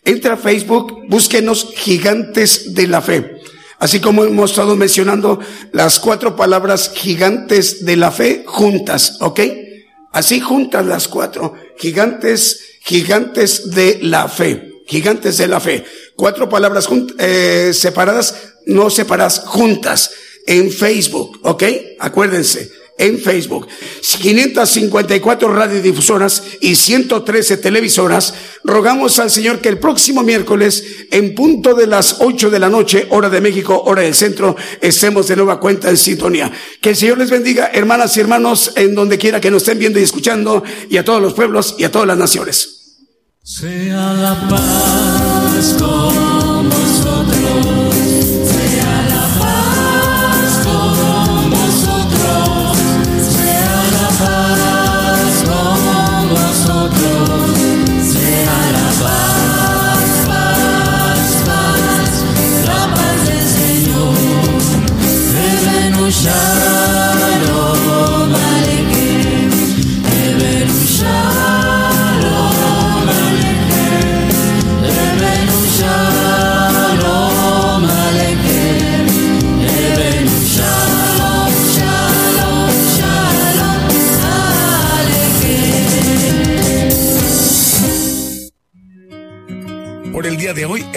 Entra a Facebook, búsquenos Gigantes de la Fe. Así como hemos estado mencionando las cuatro palabras gigantes de la fe juntas, ¿ok? Así juntas las cuatro. Gigantes, gigantes de la fe. Gigantes de la fe. Cuatro palabras eh, separadas, no separadas, juntas. En Facebook, ¿ok? Acuérdense en Facebook, 554 radiodifusoras y 113 televisoras, rogamos al Señor que el próximo miércoles, en punto de las 8 de la noche, hora de México, hora del centro, estemos de nueva cuenta en sintonía. Que el Señor les bendiga, hermanas y hermanos, en donde quiera que nos estén viendo y escuchando, y a todos los pueblos y a todas las naciones. Sea la paz con